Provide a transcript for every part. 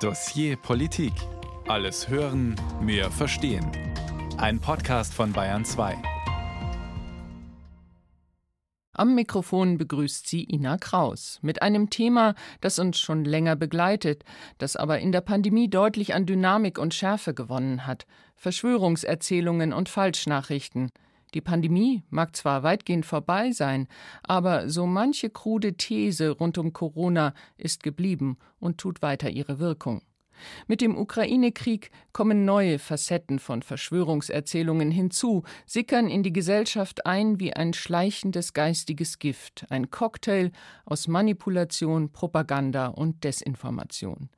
Dossier Politik. Alles hören, mehr verstehen. Ein Podcast von Bayern 2. Am Mikrofon begrüßt sie Ina Kraus mit einem Thema, das uns schon länger begleitet, das aber in der Pandemie deutlich an Dynamik und Schärfe gewonnen hat: Verschwörungserzählungen und Falschnachrichten. Die Pandemie mag zwar weitgehend vorbei sein, aber so manche krude These rund um Corona ist geblieben und tut weiter ihre Wirkung. Mit dem Ukraine-Krieg kommen neue Facetten von Verschwörungserzählungen hinzu, sickern in die Gesellschaft ein wie ein schleichendes geistiges Gift, ein Cocktail aus Manipulation, Propaganda und Desinformation.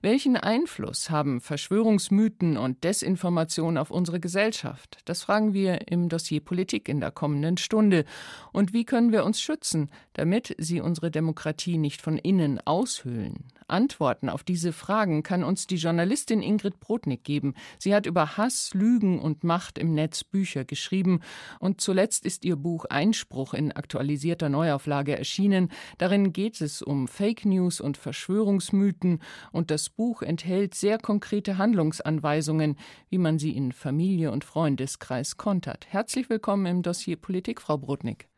Welchen Einfluss haben Verschwörungsmythen und Desinformation auf unsere Gesellschaft? Das fragen wir im Dossier Politik in der kommenden Stunde. Und wie können wir uns schützen, damit sie unsere Demokratie nicht von innen aushöhlen? Antworten auf diese Fragen kann uns die Journalistin Ingrid Brodnik geben. Sie hat über Hass, Lügen und Macht im Netz Bücher geschrieben und zuletzt ist ihr Buch Einspruch in aktualisierter Neuauflage erschienen. Darin geht es um Fake News und Verschwörungsmythen und das Buch enthält sehr konkrete Handlungsanweisungen, wie man sie in Familie und Freundeskreis kontert. Herzlich willkommen im Dossier Politik, Frau Brodnik.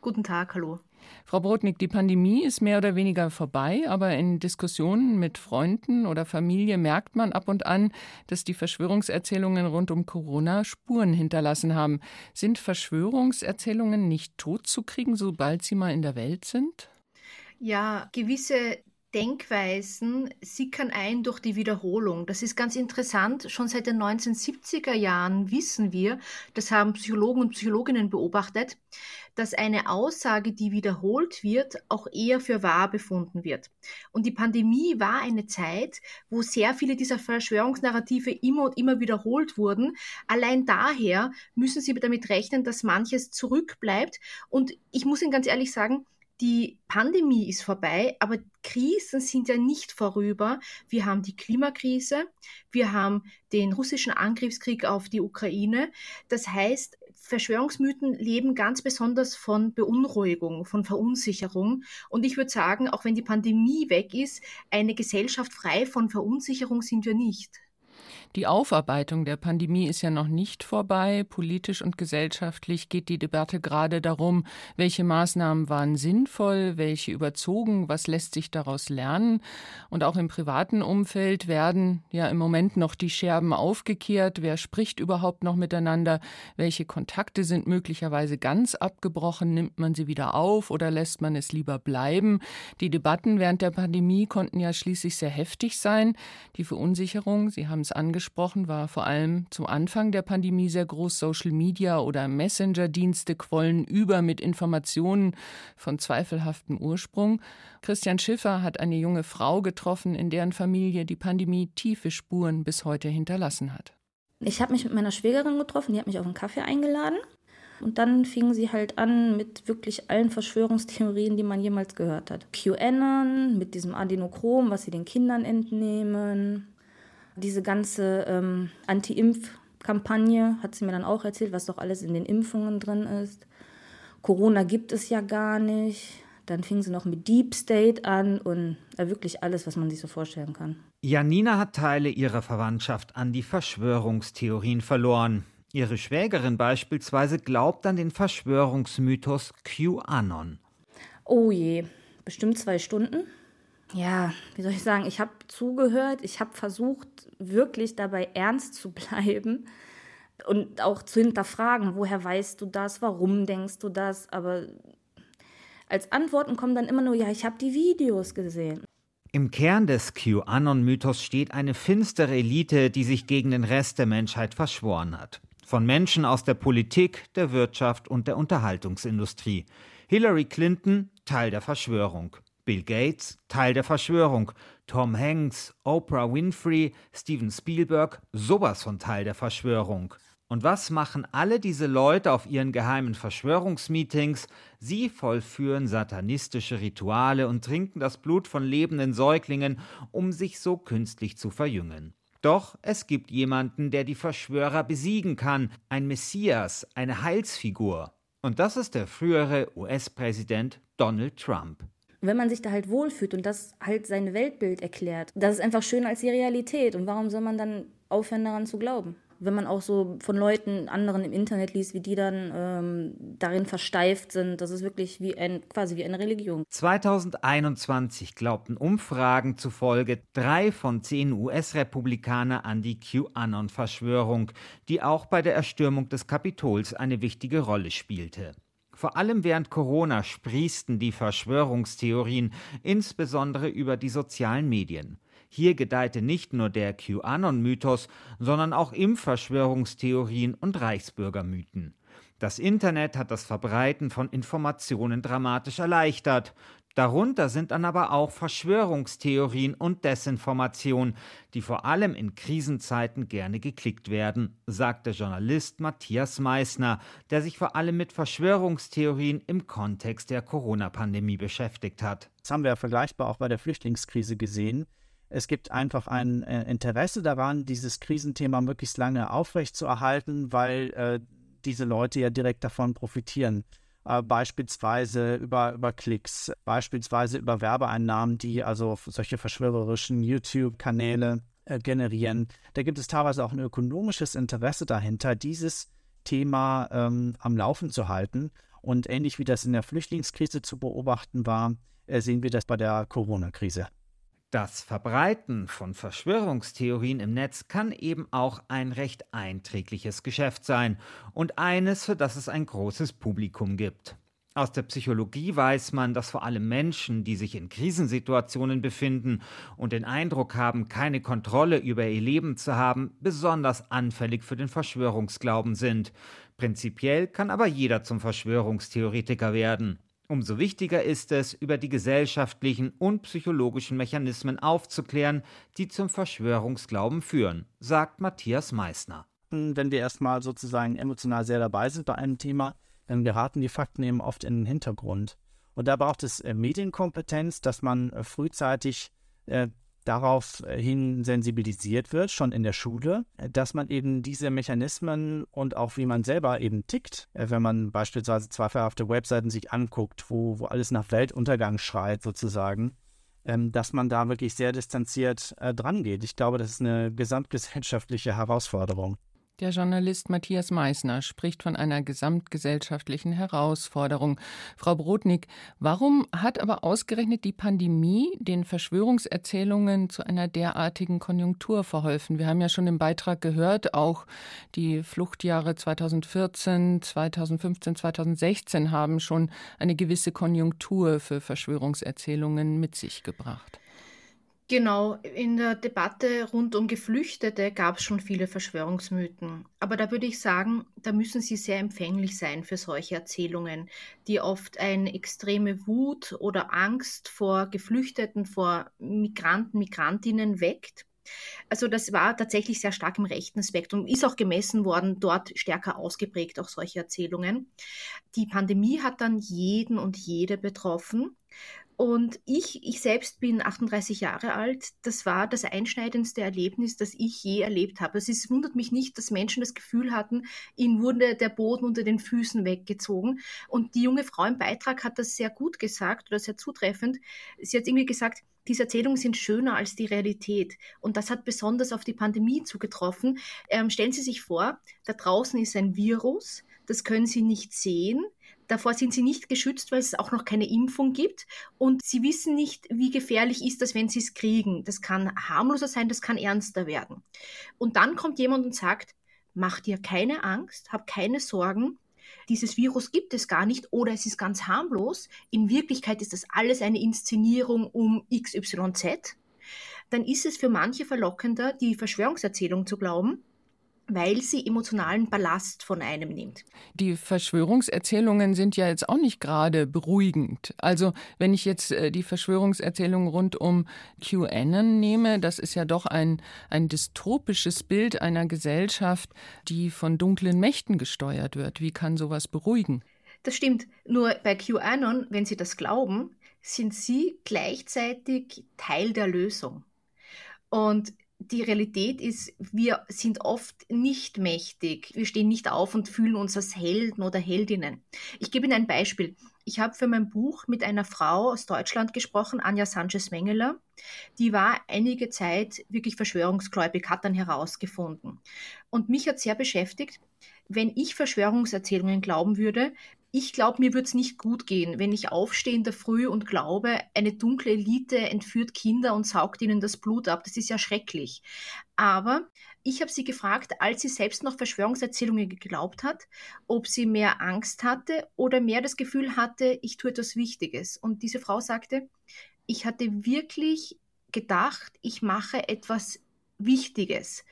Guten Tag, hallo. Frau Brodnik, die Pandemie ist mehr oder weniger vorbei, aber in Diskussionen mit Freunden oder Familie merkt man ab und an, dass die Verschwörungserzählungen rund um Corona Spuren hinterlassen haben. Sind Verschwörungserzählungen nicht totzukriegen, sobald sie mal in der Welt sind? Ja, gewisse Denkweisen sickern ein durch die Wiederholung. Das ist ganz interessant. Schon seit den 1970er Jahren wissen wir, das haben Psychologen und Psychologinnen beobachtet, dass eine Aussage, die wiederholt wird, auch eher für wahr befunden wird. Und die Pandemie war eine Zeit, wo sehr viele dieser Verschwörungsnarrative immer und immer wiederholt wurden. Allein daher müssen Sie damit rechnen, dass manches zurückbleibt. Und ich muss Ihnen ganz ehrlich sagen, die Pandemie ist vorbei, aber Krisen sind ja nicht vorüber. Wir haben die Klimakrise, wir haben den russischen Angriffskrieg auf die Ukraine. Das heißt, Verschwörungsmythen leben ganz besonders von Beunruhigung, von Verunsicherung. Und ich würde sagen, auch wenn die Pandemie weg ist, eine Gesellschaft frei von Verunsicherung sind wir nicht. Die Aufarbeitung der Pandemie ist ja noch nicht vorbei. Politisch und gesellschaftlich geht die Debatte gerade darum, welche Maßnahmen waren sinnvoll, welche überzogen, was lässt sich daraus lernen. Und auch im privaten Umfeld werden ja im Moment noch die Scherben aufgekehrt. Wer spricht überhaupt noch miteinander? Welche Kontakte sind möglicherweise ganz abgebrochen? Nimmt man sie wieder auf oder lässt man es lieber bleiben? Die Debatten während der Pandemie konnten ja schließlich sehr heftig sein. Die Verunsicherung, Sie haben es angesprochen, angesprochen, war vor allem zum Anfang der Pandemie sehr groß. Social Media oder Messenger-Dienste quollen über mit Informationen von zweifelhaftem Ursprung. Christian Schiffer hat eine junge Frau getroffen, in deren Familie die Pandemie tiefe Spuren bis heute hinterlassen hat. Ich habe mich mit meiner Schwägerin getroffen, die hat mich auf einen Kaffee eingeladen. Und dann fingen sie halt an mit wirklich allen Verschwörungstheorien, die man jemals gehört hat. QAnon mit diesem Adenochrom, was sie den Kindern entnehmen diese ganze ähm, Anti-Impf-Kampagne hat sie mir dann auch erzählt, was doch alles in den Impfungen drin ist. Corona gibt es ja gar nicht. Dann fing sie noch mit Deep State an und äh, wirklich alles, was man sich so vorstellen kann. Janina hat Teile ihrer Verwandtschaft an die Verschwörungstheorien verloren. Ihre Schwägerin beispielsweise glaubt an den Verschwörungsmythos QAnon. Oh je, bestimmt zwei Stunden ja, wie soll ich sagen, ich habe zugehört, ich habe versucht, wirklich dabei ernst zu bleiben und auch zu hinterfragen, woher weißt du das, warum denkst du das, aber als Antworten kommen dann immer nur, ja, ich habe die Videos gesehen. Im Kern des QAnon-Mythos steht eine finstere Elite, die sich gegen den Rest der Menschheit verschworen hat. Von Menschen aus der Politik, der Wirtschaft und der Unterhaltungsindustrie. Hillary Clinton, Teil der Verschwörung. Bill Gates, Teil der Verschwörung. Tom Hanks, Oprah Winfrey, Steven Spielberg, sowas von Teil der Verschwörung. Und was machen alle diese Leute auf ihren geheimen Verschwörungsmeetings? Sie vollführen satanistische Rituale und trinken das Blut von lebenden Säuglingen, um sich so künstlich zu verjüngen. Doch es gibt jemanden, der die Verschwörer besiegen kann, ein Messias, eine Heilsfigur. Und das ist der frühere US-Präsident Donald Trump. Wenn man sich da halt wohlfühlt und das halt sein Weltbild erklärt, das ist einfach schöner als die Realität. Und warum soll man dann aufhören, daran zu glauben? wenn man auch so von Leuten, anderen im Internet liest, wie die dann ähm, darin versteift sind. Das ist wirklich wie ein, quasi wie eine Religion. 2021 glaubten Umfragen zufolge drei von zehn US-Republikaner an die QAnon-Verschwörung, die auch bei der Erstürmung des Kapitols eine wichtige Rolle spielte. Vor allem während Corona sprießten die Verschwörungstheorien, insbesondere über die sozialen Medien. Hier gedeihte nicht nur der QAnon-Mythos, sondern auch Impfverschwörungstheorien und Reichsbürgermythen. Das Internet hat das Verbreiten von Informationen dramatisch erleichtert. Darunter sind dann aber auch Verschwörungstheorien und Desinformation, die vor allem in Krisenzeiten gerne geklickt werden, sagt der Journalist Matthias Meissner, der sich vor allem mit Verschwörungstheorien im Kontext der Corona-Pandemie beschäftigt hat. Das haben wir ja vergleichbar auch bei der Flüchtlingskrise gesehen. Es gibt einfach ein äh, Interesse daran, dieses Krisenthema möglichst lange aufrechtzuerhalten, weil äh, diese Leute ja direkt davon profitieren. Äh, beispielsweise über, über Klicks, beispielsweise über Werbeeinnahmen, die also solche verschwörerischen YouTube-Kanäle äh, generieren. Da gibt es teilweise auch ein ökonomisches Interesse dahinter, dieses Thema ähm, am Laufen zu halten. Und ähnlich wie das in der Flüchtlingskrise zu beobachten war, äh, sehen wir das bei der Corona-Krise. Das Verbreiten von Verschwörungstheorien im Netz kann eben auch ein recht einträgliches Geschäft sein und eines, für das es ein großes Publikum gibt. Aus der Psychologie weiß man, dass vor allem Menschen, die sich in Krisensituationen befinden und den Eindruck haben, keine Kontrolle über ihr Leben zu haben, besonders anfällig für den Verschwörungsglauben sind. Prinzipiell kann aber jeder zum Verschwörungstheoretiker werden. Umso wichtiger ist es, über die gesellschaftlichen und psychologischen Mechanismen aufzuklären, die zum Verschwörungsglauben führen, sagt Matthias Meissner. Wenn wir erstmal sozusagen emotional sehr dabei sind bei einem Thema, dann geraten die Fakten eben oft in den Hintergrund. Und da braucht es äh, Medienkompetenz, dass man äh, frühzeitig äh, darauf äh, hin sensibilisiert wird, schon in der Schule, dass man eben diese Mechanismen und auch wie man selber eben tickt, äh, wenn man beispielsweise zweifelhafte Webseiten sich anguckt, wo, wo alles nach Weltuntergang schreit sozusagen, ähm, dass man da wirklich sehr distanziert äh, dran geht. Ich glaube, das ist eine gesamtgesellschaftliche Herausforderung. Der Journalist Matthias Meissner spricht von einer gesamtgesellschaftlichen Herausforderung. Frau Brodnik, warum hat aber ausgerechnet die Pandemie den Verschwörungserzählungen zu einer derartigen Konjunktur verholfen? Wir haben ja schon im Beitrag gehört, auch die Fluchtjahre 2014, 2015, 2016 haben schon eine gewisse Konjunktur für Verschwörungserzählungen mit sich gebracht. Genau, in der Debatte rund um Geflüchtete gab es schon viele Verschwörungsmythen. Aber da würde ich sagen, da müssen Sie sehr empfänglich sein für solche Erzählungen, die oft eine extreme Wut oder Angst vor Geflüchteten, vor Migranten, Migrantinnen weckt. Also das war tatsächlich sehr stark im rechten Spektrum, ist auch gemessen worden, dort stärker ausgeprägt, auch solche Erzählungen. Die Pandemie hat dann jeden und jede betroffen. Und ich, ich selbst bin 38 Jahre alt. Das war das einschneidendste Erlebnis, das ich je erlebt habe. Es ist, wundert mich nicht, dass Menschen das Gefühl hatten, ihnen wurde der Boden unter den Füßen weggezogen. Und die junge Frau im Beitrag hat das sehr gut gesagt oder sehr zutreffend. Sie hat irgendwie gesagt, diese Erzählungen sind schöner als die Realität. Und das hat besonders auf die Pandemie zugetroffen. Ähm, stellen Sie sich vor, da draußen ist ein Virus, das können Sie nicht sehen. Davor sind sie nicht geschützt, weil es auch noch keine Impfung gibt. Und sie wissen nicht, wie gefährlich ist das, wenn sie es kriegen. Das kann harmloser sein, das kann ernster werden. Und dann kommt jemand und sagt, mach dir keine Angst, hab keine Sorgen. Dieses Virus gibt es gar nicht oder es ist ganz harmlos. In Wirklichkeit ist das alles eine Inszenierung um XYZ. Dann ist es für manche verlockender, die Verschwörungserzählung zu glauben weil sie emotionalen Ballast von einem nimmt. Die Verschwörungserzählungen sind ja jetzt auch nicht gerade beruhigend. Also wenn ich jetzt äh, die Verschwörungserzählung rund um QAnon nehme, das ist ja doch ein, ein dystopisches Bild einer Gesellschaft, die von dunklen Mächten gesteuert wird. Wie kann sowas beruhigen? Das stimmt. Nur bei QAnon, wenn Sie das glauben, sind Sie gleichzeitig Teil der Lösung. Und die Realität ist, wir sind oft nicht mächtig. Wir stehen nicht auf und fühlen uns als Helden oder Heldinnen. Ich gebe Ihnen ein Beispiel. Ich habe für mein Buch mit einer Frau aus Deutschland gesprochen, Anja Sanchez-Mengeler. Die war einige Zeit wirklich verschwörungsgläubig, hat dann herausgefunden. Und mich hat sehr beschäftigt, wenn ich Verschwörungserzählungen glauben würde, ich glaube, mir würde es nicht gut gehen, wenn ich aufstehe in der Früh und glaube, eine dunkle Elite entführt Kinder und saugt ihnen das Blut ab. Das ist ja schrecklich. Aber ich habe sie gefragt, als sie selbst noch Verschwörungserzählungen geglaubt hat, ob sie mehr Angst hatte oder mehr das Gefühl hatte, ich tue etwas Wichtiges. Und diese Frau sagte, ich hatte wirklich gedacht, ich mache etwas Wichtiges.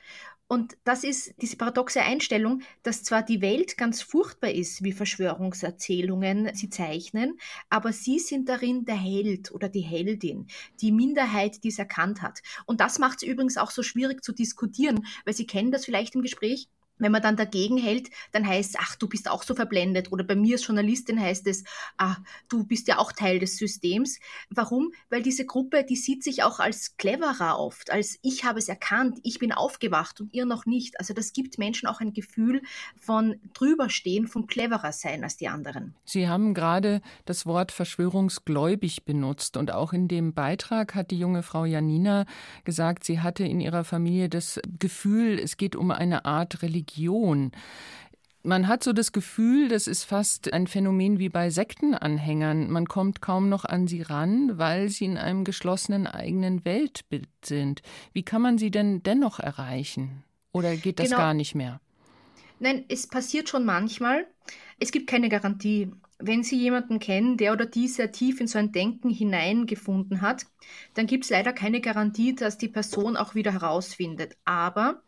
Und das ist diese paradoxe Einstellung, dass zwar die Welt ganz furchtbar ist, wie Verschwörungserzählungen sie zeichnen, aber sie sind darin der Held oder die Heldin, die Minderheit, die es erkannt hat. Und das macht es übrigens auch so schwierig zu diskutieren, weil Sie kennen das vielleicht im Gespräch. Wenn man dann dagegen hält, dann heißt es, ach, du bist auch so verblendet. Oder bei mir als Journalistin heißt es, ah, du bist ja auch Teil des Systems. Warum? Weil diese Gruppe, die sieht sich auch als cleverer oft, als ich habe es erkannt, ich bin aufgewacht und ihr noch nicht. Also das gibt Menschen auch ein Gefühl von drüberstehen, von cleverer sein als die anderen. Sie haben gerade das Wort verschwörungsgläubig benutzt und auch in dem Beitrag hat die junge Frau Janina gesagt, sie hatte in ihrer Familie das Gefühl, es geht um eine Art Religion Religion. Man hat so das Gefühl, das ist fast ein Phänomen wie bei Sektenanhängern. Man kommt kaum noch an sie ran, weil sie in einem geschlossenen eigenen Weltbild sind. Wie kann man sie denn dennoch erreichen? Oder geht das genau. gar nicht mehr? Nein, es passiert schon manchmal. Es gibt keine Garantie. Wenn Sie jemanden kennen, der oder die sehr tief in so ein Denken hineingefunden hat, dann gibt es leider keine Garantie, dass die Person auch wieder herausfindet. Aber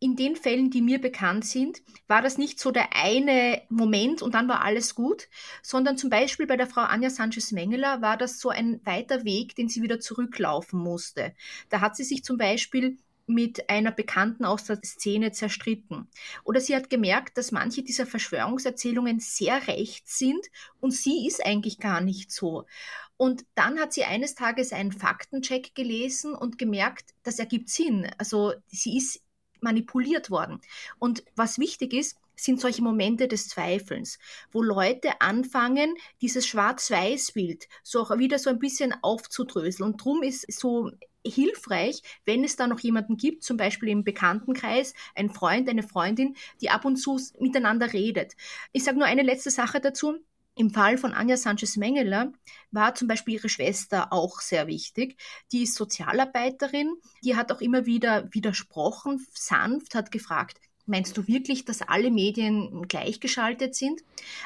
in den Fällen, die mir bekannt sind, war das nicht so der eine Moment und dann war alles gut, sondern zum Beispiel bei der Frau Anja Sanchez-Mengeler war das so ein weiter Weg, den sie wieder zurücklaufen musste. Da hat sie sich zum Beispiel mit einer Bekannten aus der Szene zerstritten. Oder sie hat gemerkt, dass manche dieser Verschwörungserzählungen sehr rechts sind und sie ist eigentlich gar nicht so. Und dann hat sie eines Tages einen Faktencheck gelesen und gemerkt, das ergibt Sinn. Also sie ist manipuliert worden. Und was wichtig ist, sind solche Momente des Zweifelns, wo Leute anfangen, dieses Schwarz-Weiß-Bild so auch wieder so ein bisschen aufzudröseln. Und darum ist so hilfreich, wenn es da noch jemanden gibt, zum Beispiel im Bekanntenkreis, ein Freund, eine Freundin, die ab und zu miteinander redet. Ich sage nur eine letzte Sache dazu. Im Fall von Anja Sanchez-Mengeler war zum Beispiel ihre Schwester auch sehr wichtig. Die ist Sozialarbeiterin, die hat auch immer wieder widersprochen, sanft, hat gefragt, Meinst du wirklich, dass alle Medien gleichgeschaltet sind?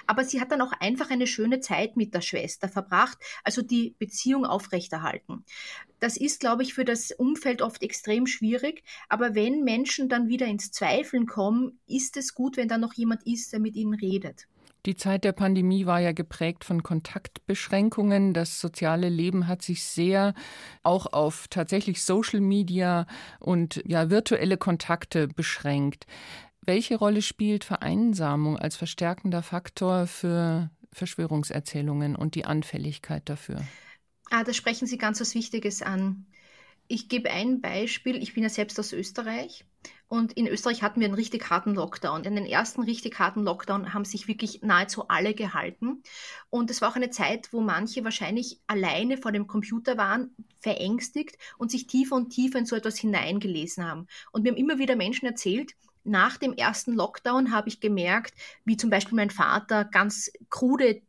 Aber sie hat dann auch einfach eine schöne Zeit mit der Schwester verbracht, also die Beziehung aufrechterhalten. Das ist, glaube ich, für das Umfeld oft extrem schwierig. Aber wenn Menschen dann wieder ins Zweifeln kommen, ist es gut, wenn da noch jemand ist, der mit ihnen redet. Die Zeit der Pandemie war ja geprägt von Kontaktbeschränkungen. Das soziale Leben hat sich sehr auch auf tatsächlich Social Media und ja virtuelle Kontakte beschränkt. Welche Rolle spielt Vereinsamung als verstärkender Faktor für Verschwörungserzählungen und die Anfälligkeit dafür? Ah, da sprechen Sie ganz was Wichtiges an. Ich gebe ein Beispiel. Ich bin ja selbst aus Österreich und in Österreich hatten wir einen richtig harten Lockdown. In den ersten richtig harten Lockdown haben sich wirklich nahezu alle gehalten. Und es war auch eine Zeit, wo manche wahrscheinlich alleine vor dem Computer waren, verängstigt und sich tiefer und tiefer in so etwas hineingelesen haben. Und mir haben immer wieder Menschen erzählt, nach dem ersten Lockdown habe ich gemerkt, wie zum Beispiel mein Vater ganz krude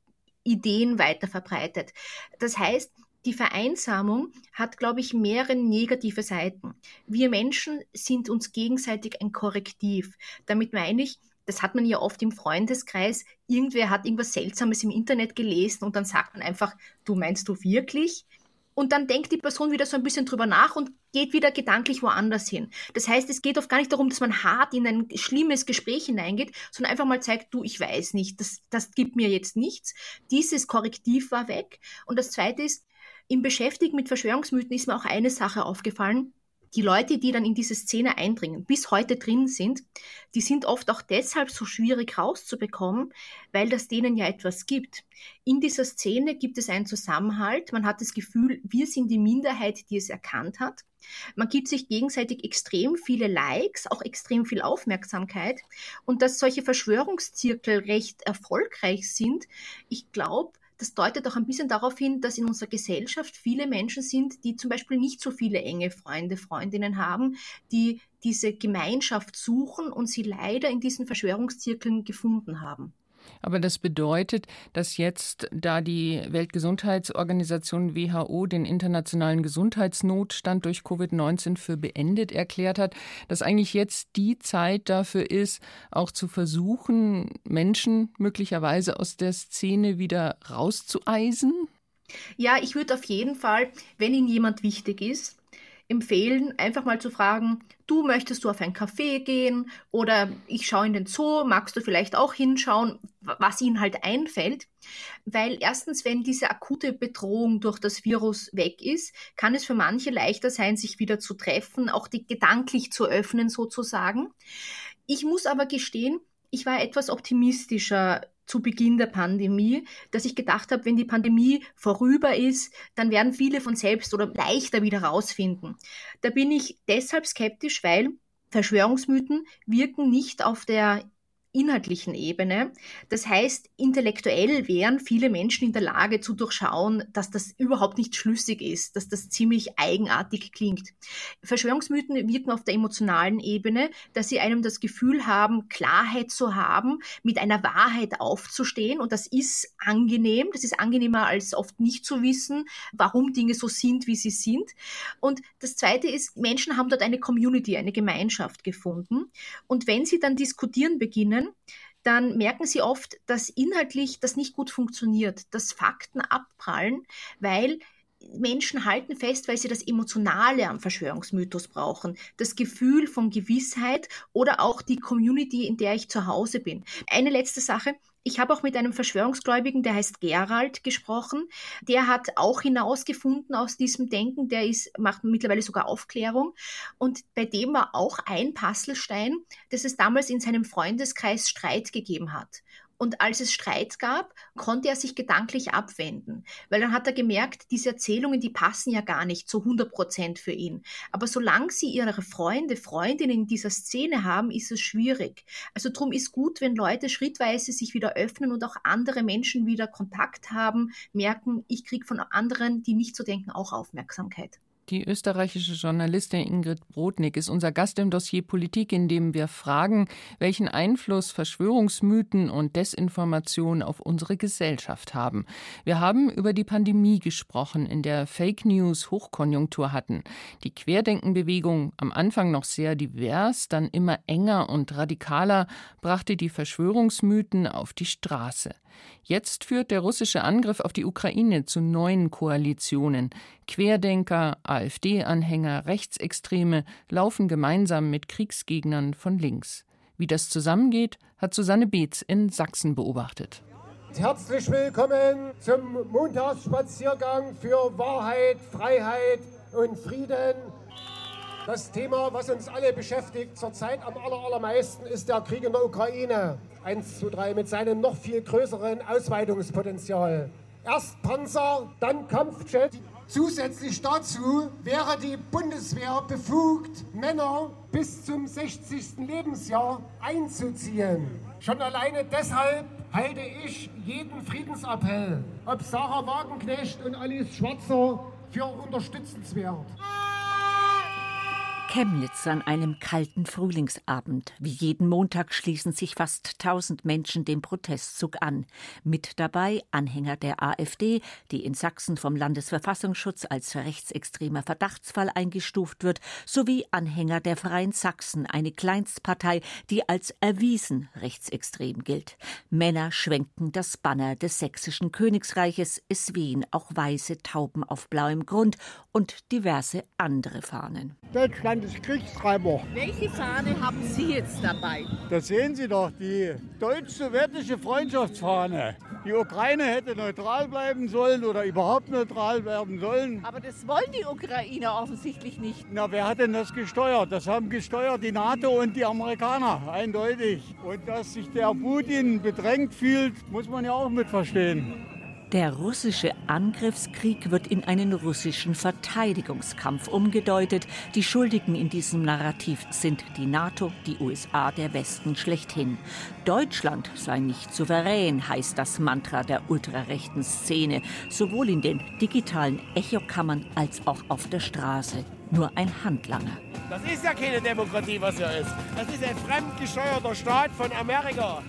Ideen weiter verbreitet. Das heißt, die Vereinsamung hat, glaube ich, mehrere negative Seiten. Wir Menschen sind uns gegenseitig ein Korrektiv. Damit meine ich, das hat man ja oft im Freundeskreis, irgendwer hat irgendwas Seltsames im Internet gelesen und dann sagt man einfach, du meinst du wirklich? Und dann denkt die Person wieder so ein bisschen drüber nach und geht wieder gedanklich woanders hin. Das heißt, es geht oft gar nicht darum, dass man hart in ein schlimmes Gespräch hineingeht, sondern einfach mal zeigt, du, ich weiß nicht, das, das gibt mir jetzt nichts. Dieses Korrektiv war weg. Und das Zweite ist, im Beschäftigen mit Verschwörungsmythen ist mir auch eine Sache aufgefallen. Die Leute, die dann in diese Szene eindringen, bis heute drin sind, die sind oft auch deshalb so schwierig rauszubekommen, weil das denen ja etwas gibt. In dieser Szene gibt es einen Zusammenhalt. Man hat das Gefühl, wir sind die Minderheit, die es erkannt hat. Man gibt sich gegenseitig extrem viele Likes, auch extrem viel Aufmerksamkeit. Und dass solche Verschwörungszirkel recht erfolgreich sind, ich glaube, das deutet auch ein bisschen darauf hin, dass in unserer Gesellschaft viele Menschen sind, die zum Beispiel nicht so viele enge Freunde, Freundinnen haben, die diese Gemeinschaft suchen und sie leider in diesen Verschwörungszirkeln gefunden haben. Aber das bedeutet, dass jetzt, da die Weltgesundheitsorganisation WHO den internationalen Gesundheitsnotstand durch Covid-19 für beendet erklärt hat, dass eigentlich jetzt die Zeit dafür ist, auch zu versuchen, Menschen möglicherweise aus der Szene wieder rauszueisen? Ja, ich würde auf jeden Fall, wenn Ihnen jemand wichtig ist, empfehlen, einfach mal zu fragen, du möchtest du auf ein Café gehen oder ich schaue in den Zoo, magst du vielleicht auch hinschauen, was ihnen halt einfällt. Weil erstens, wenn diese akute Bedrohung durch das Virus weg ist, kann es für manche leichter sein, sich wieder zu treffen, auch die gedanklich zu öffnen sozusagen. Ich muss aber gestehen, ich war etwas optimistischer zu Beginn der Pandemie, dass ich gedacht habe, wenn die Pandemie vorüber ist, dann werden viele von selbst oder leichter wieder rausfinden. Da bin ich deshalb skeptisch, weil Verschwörungsmythen wirken nicht auf der inhaltlichen Ebene. Das heißt, intellektuell wären viele Menschen in der Lage zu durchschauen, dass das überhaupt nicht schlüssig ist, dass das ziemlich eigenartig klingt. Verschwörungsmythen wirken auf der emotionalen Ebene, dass sie einem das Gefühl haben, Klarheit zu haben, mit einer Wahrheit aufzustehen und das ist angenehm. Das ist angenehmer als oft nicht zu wissen, warum Dinge so sind, wie sie sind. Und das Zweite ist, Menschen haben dort eine Community, eine Gemeinschaft gefunden. Und wenn sie dann diskutieren beginnen, können, dann merken sie oft, dass inhaltlich das nicht gut funktioniert, dass Fakten abprallen, weil Menschen halten fest, weil sie das Emotionale am Verschwörungsmythos brauchen, das Gefühl von Gewissheit oder auch die Community, in der ich zu Hause bin. Eine letzte Sache. Ich habe auch mit einem Verschwörungsgläubigen, der heißt Gerald, gesprochen. Der hat auch hinausgefunden aus diesem Denken. Der ist, macht mittlerweile sogar Aufklärung. Und bei dem war auch ein Puzzlestein, dass es damals in seinem Freundeskreis Streit gegeben hat. Und als es Streit gab, konnte er sich gedanklich abwenden, weil dann hat er gemerkt, diese Erzählungen, die passen ja gar nicht zu 100 Prozent für ihn. Aber solange sie ihre Freunde, Freundinnen in dieser Szene haben, ist es schwierig. Also drum ist gut, wenn Leute schrittweise sich wieder öffnen und auch andere Menschen wieder Kontakt haben, merken, ich kriege von anderen, die nicht so denken, auch Aufmerksamkeit. Die österreichische Journalistin Ingrid Brodnik ist unser Gast im Dossier Politik, in dem wir fragen, welchen Einfluss Verschwörungsmythen und Desinformation auf unsere Gesellschaft haben. Wir haben über die Pandemie gesprochen, in der Fake News Hochkonjunktur hatten. Die Querdenkenbewegung, am Anfang noch sehr divers, dann immer enger und radikaler, brachte die Verschwörungsmythen auf die Straße. Jetzt führt der russische Angriff auf die Ukraine zu neuen Koalitionen. Querdenker, AfD-Anhänger, Rechtsextreme laufen gemeinsam mit Kriegsgegnern von links. Wie das zusammengeht, hat Susanne Beetz in Sachsen beobachtet. Herzlich willkommen zum Montagsspaziergang für Wahrheit, Freiheit und Frieden. Das Thema, was uns alle beschäftigt, zurzeit am allermeisten, ist der Krieg in der Ukraine. 1 zu 3 mit seinem noch viel größeren Ausweitungspotenzial. Erst Panzer, dann Kampfjet. Zusätzlich dazu wäre die Bundeswehr befugt, Männer bis zum 60. Lebensjahr einzuziehen. Schon alleine deshalb halte ich jeden Friedensappell, ob Sarah Wagenknecht und Alice Schwarzer, für unterstützenswert. Chemnitz an einem kalten Frühlingsabend. Wie jeden Montag schließen sich fast tausend Menschen dem Protestzug an. Mit dabei Anhänger der AfD, die in Sachsen vom Landesverfassungsschutz als rechtsextremer Verdachtsfall eingestuft wird, sowie Anhänger der Freien Sachsen, eine Kleinstpartei, die als erwiesen rechtsextrem gilt. Männer schwenken das Banner des sächsischen Königsreiches, es wehen auch weiße Tauben auf blauem Grund und diverse andere Fahnen. Deutschland Landeskriegstreiber. Welche Fahne haben Sie jetzt dabei? Das sehen Sie doch, die deutsch-sowjetische Freundschaftsfahne. Die Ukraine hätte neutral bleiben sollen oder überhaupt neutral werden sollen. Aber das wollen die Ukrainer offensichtlich nicht. Na, wer hat denn das gesteuert? Das haben gesteuert die NATO und die Amerikaner, eindeutig. Und dass sich der Putin bedrängt fühlt, muss man ja auch mit verstehen. Der russische Angriffskrieg wird in einen russischen Verteidigungskampf umgedeutet. Die Schuldigen in diesem Narrativ sind die NATO, die USA, der Westen schlechthin. Deutschland sei nicht souverän, heißt das Mantra der ultrarechten Szene, sowohl in den digitalen Echokammern als auch auf der Straße. Nur ein Handlanger. Das ist ja keine Demokratie, was hier ist. Das ist ein fremdgesteuerter Staat von Amerika.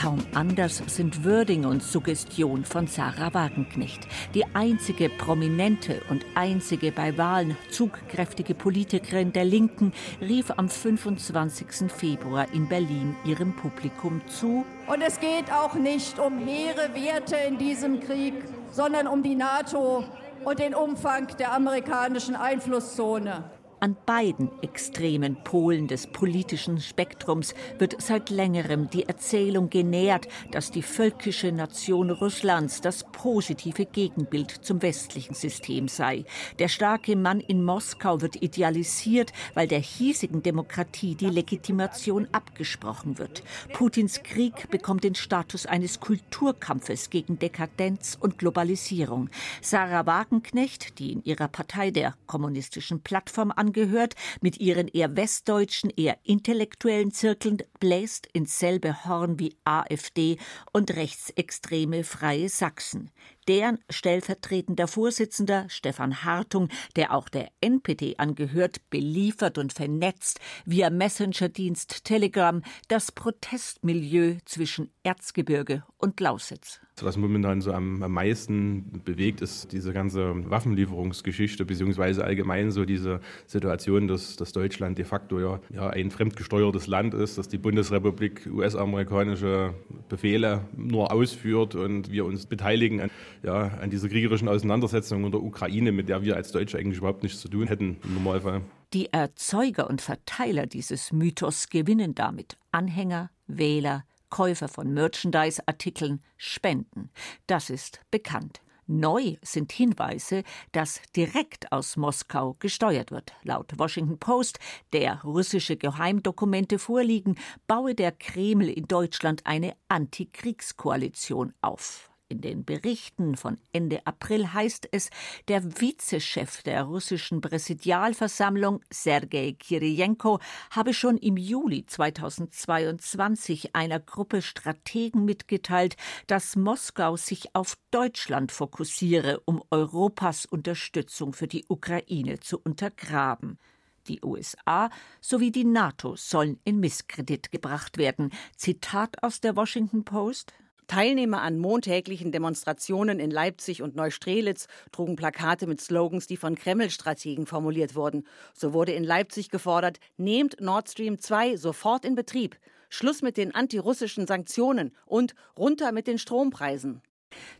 Kaum anders sind Würding und Suggestion von Sarah Wagenknecht. Die einzige prominente und einzige bei Wahlen zugkräftige Politikerin der Linken rief am 25. Februar in Berlin ihrem Publikum zu. Und es geht auch nicht um hehre Werte in diesem Krieg, sondern um die NATO und den Umfang der amerikanischen Einflusszone. An beiden extremen Polen des politischen Spektrums wird seit längerem die Erzählung genährt, dass die völkische Nation Russlands das positive Gegenbild zum westlichen System sei. Der starke Mann in Moskau wird idealisiert, weil der hiesigen Demokratie die Legitimation abgesprochen wird. Putins Krieg bekommt den Status eines Kulturkampfes gegen Dekadenz und Globalisierung. Sarah Wagenknecht, die in ihrer Partei der kommunistischen Plattform angehört, mit ihren eher westdeutschen, eher intellektuellen Zirkeln bläst ins selbe Horn wie AfD und rechtsextreme Freie Sachsen deren stellvertretender Vorsitzender Stefan Hartung, der auch der NPD angehört, beliefert und vernetzt via Messenger-Dienst Telegram das Protestmilieu zwischen Erzgebirge und Lausitz. Was momentan so am, am meisten bewegt, ist diese ganze Waffenlieferungsgeschichte, beziehungsweise allgemein so diese Situation, dass, dass Deutschland de facto ja, ja ein fremdgesteuertes Land ist, dass die Bundesrepublik US-amerikanische Befehle nur ausführt und wir uns beteiligen an, ja, an dieser kriegerischen Auseinandersetzung in der Ukraine, mit der wir als Deutsche eigentlich überhaupt nichts zu tun hätten im Normalfall. Die Erzeuger und Verteiler dieses Mythos gewinnen damit Anhänger, Wähler, Käufer von Merchandise-Artikeln, Spenden. Das ist bekannt. Neu sind Hinweise, dass direkt aus Moskau gesteuert wird. Laut Washington Post, der russische Geheimdokumente vorliegen, baue der Kreml in Deutschland eine Antikriegskoalition auf. In den Berichten von Ende April heißt es, der Vizechef der russischen Präsidialversammlung, Sergei Kirijenko, habe schon im Juli 2022 einer Gruppe Strategen mitgeteilt, dass Moskau sich auf Deutschland fokussiere, um Europas Unterstützung für die Ukraine zu untergraben. Die USA sowie die NATO sollen in Misskredit gebracht werden. Zitat aus der Washington Post Teilnehmer an montäglichen Demonstrationen in Leipzig und Neustrelitz trugen Plakate mit Slogans, die von Kreml-Strategen formuliert wurden. So wurde in Leipzig gefordert, nehmt Nord Stream 2 sofort in Betrieb, Schluss mit den antirussischen Sanktionen und runter mit den Strompreisen.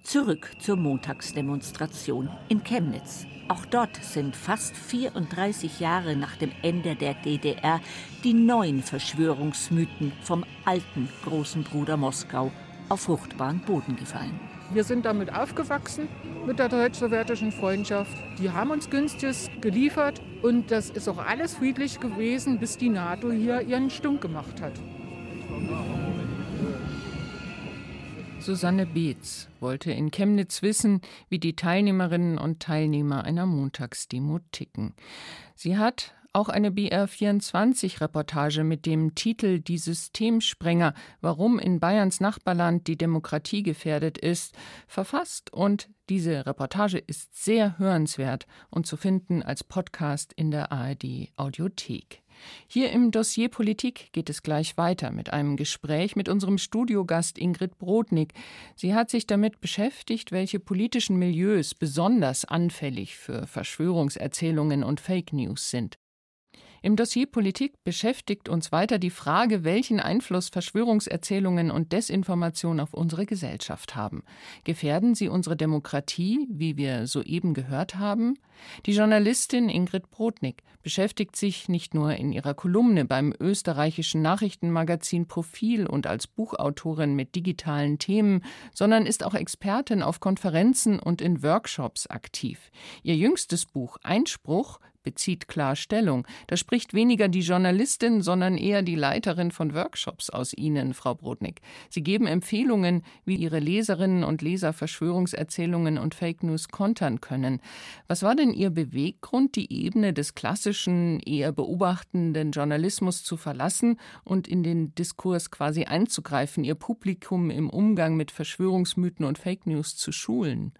Zurück zur Montagsdemonstration in Chemnitz. Auch dort sind fast 34 Jahre nach dem Ende der DDR die neuen Verschwörungsmythen vom alten großen Bruder Moskau auf fruchtbaren Boden gefallen. Wir sind damit aufgewachsen mit der deutsch-sowjetischen Freundschaft. Die haben uns Günstiges geliefert und das ist auch alles friedlich gewesen, bis die NATO hier ihren Stunk gemacht hat. Susanne Beetz wollte in Chemnitz wissen, wie die Teilnehmerinnen und Teilnehmer einer Montagsdemo ticken. Sie hat auch eine BR24-Reportage mit dem Titel Die Systemsprenger, warum in Bayerns Nachbarland die Demokratie gefährdet ist, verfasst und diese Reportage ist sehr hörenswert und zu finden als Podcast in der ARD Audiothek. Hier im Dossier Politik geht es gleich weiter mit einem Gespräch mit unserem Studiogast Ingrid Brodnik. Sie hat sich damit beschäftigt, welche politischen Milieus besonders anfällig für Verschwörungserzählungen und Fake News sind. Im Dossier Politik beschäftigt uns weiter die Frage, welchen Einfluss Verschwörungserzählungen und Desinformation auf unsere Gesellschaft haben. Gefährden sie unsere Demokratie, wie wir soeben gehört haben? Die Journalistin Ingrid Brodnik beschäftigt sich nicht nur in ihrer Kolumne beim österreichischen Nachrichtenmagazin Profil und als Buchautorin mit digitalen Themen, sondern ist auch Expertin auf Konferenzen und in Workshops aktiv. Ihr jüngstes Buch Einspruch bezieht klar Stellung. Da spricht weniger die Journalistin, sondern eher die Leiterin von Workshops aus Ihnen, Frau Brodnik. Sie geben Empfehlungen, wie Ihre Leserinnen und Leser Verschwörungserzählungen und Fake News kontern können. Was war denn Ihr Beweggrund, die Ebene des klassischen, eher beobachtenden Journalismus zu verlassen und in den Diskurs quasi einzugreifen, Ihr Publikum im Umgang mit Verschwörungsmythen und Fake News zu schulen?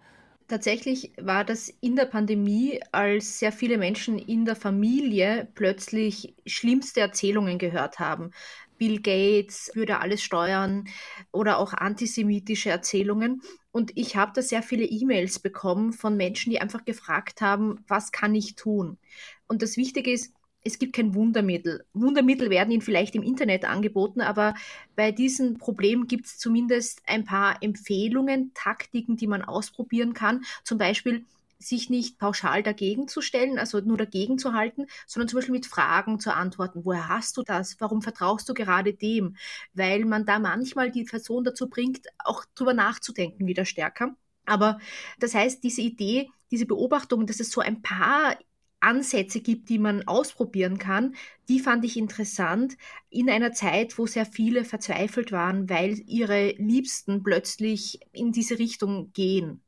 Tatsächlich war das in der Pandemie, als sehr viele Menschen in der Familie plötzlich schlimmste Erzählungen gehört haben. Bill Gates würde alles steuern oder auch antisemitische Erzählungen. Und ich habe da sehr viele E-Mails bekommen von Menschen, die einfach gefragt haben, was kann ich tun? Und das Wichtige ist, es gibt kein Wundermittel. Wundermittel werden Ihnen vielleicht im Internet angeboten, aber bei diesem Problem gibt es zumindest ein paar Empfehlungen, Taktiken, die man ausprobieren kann. Zum Beispiel sich nicht pauschal dagegen zu stellen, also nur dagegen zu halten, sondern zum Beispiel mit Fragen zu antworten. Woher hast du das? Warum vertraust du gerade dem? Weil man da manchmal die Person dazu bringt, auch drüber nachzudenken wieder stärker. Aber das heißt, diese Idee, diese Beobachtung, dass es so ein paar Ansätze gibt, die man ausprobieren kann, die fand ich interessant in einer Zeit, wo sehr viele verzweifelt waren, weil ihre Liebsten plötzlich in diese Richtung gehen.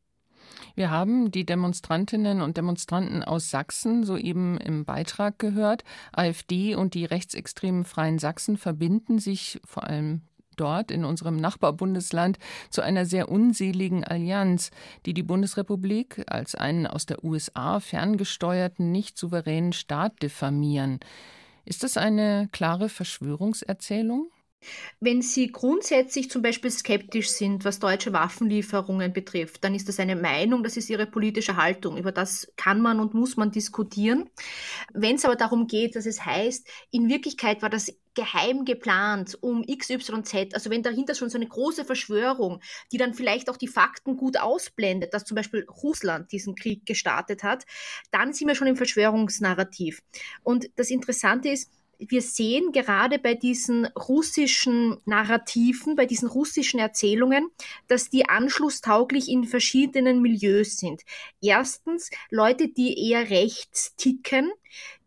Wir haben die Demonstrantinnen und Demonstranten aus Sachsen soeben im Beitrag gehört. AfD und die rechtsextremen Freien Sachsen verbinden sich vor allem dort in unserem Nachbarbundesland zu einer sehr unseligen Allianz, die die Bundesrepublik als einen aus der USA ferngesteuerten, nicht souveränen Staat diffamieren. Ist das eine klare Verschwörungserzählung? Wenn Sie grundsätzlich zum Beispiel skeptisch sind, was deutsche Waffenlieferungen betrifft, dann ist das eine Meinung, das ist Ihre politische Haltung. Über das kann man und muss man diskutieren. Wenn es aber darum geht, dass es heißt, in Wirklichkeit war das geheim geplant um XYZ, also wenn dahinter schon so eine große Verschwörung, die dann vielleicht auch die Fakten gut ausblendet, dass zum Beispiel Russland diesen Krieg gestartet hat, dann sind wir schon im Verschwörungsnarrativ. Und das Interessante ist, wir sehen gerade bei diesen russischen Narrativen, bei diesen russischen Erzählungen, dass die anschlusstauglich in verschiedenen Milieus sind. Erstens Leute, die eher rechts ticken,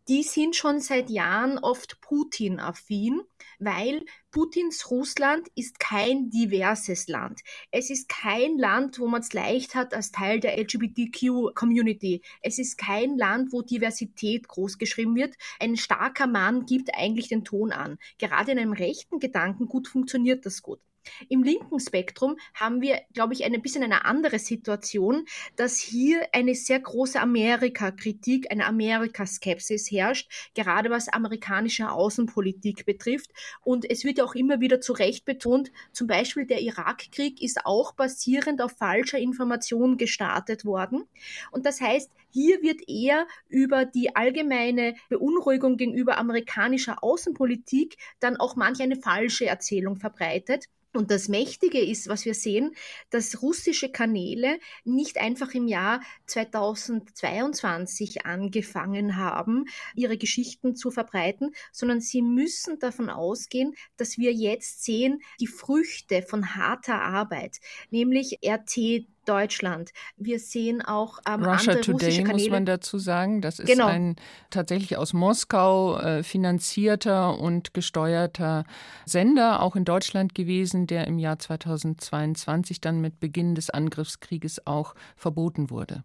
die sind schon seit Jahren oft Putin-affin, weil Putins Russland ist kein diverses Land. Es ist kein Land, wo man es leicht hat als Teil der LGBTQ-Community. Es ist kein Land, wo Diversität großgeschrieben wird. Ein starker Mann gibt eigentlich den Ton an. Gerade in einem rechten Gedankengut funktioniert das gut. Im linken Spektrum haben wir, glaube ich, ein bisschen eine andere Situation, dass hier eine sehr große Amerika-Kritik, eine Amerika-Skepsis herrscht, gerade was amerikanische Außenpolitik betrifft. Und es wird ja auch immer wieder zu Recht betont, zum Beispiel der Irakkrieg ist auch basierend auf falscher Information gestartet worden. Und das heißt, hier wird eher über die allgemeine Beunruhigung gegenüber amerikanischer Außenpolitik dann auch manch eine falsche Erzählung verbreitet. Und das Mächtige ist, was wir sehen, dass russische Kanäle nicht einfach im Jahr 2022 angefangen haben, ihre Geschichten zu verbreiten, sondern sie müssen davon ausgehen, dass wir jetzt sehen die Früchte von harter Arbeit, nämlich RT Deutschland. Wir sehen auch ähm, Russia andere Today muss man dazu sagen. Das ist genau. ein tatsächlich aus Moskau äh, finanzierter und gesteuerter Sender, auch in Deutschland gewesen, der im Jahr 2022 dann mit Beginn des Angriffskrieges auch verboten wurde.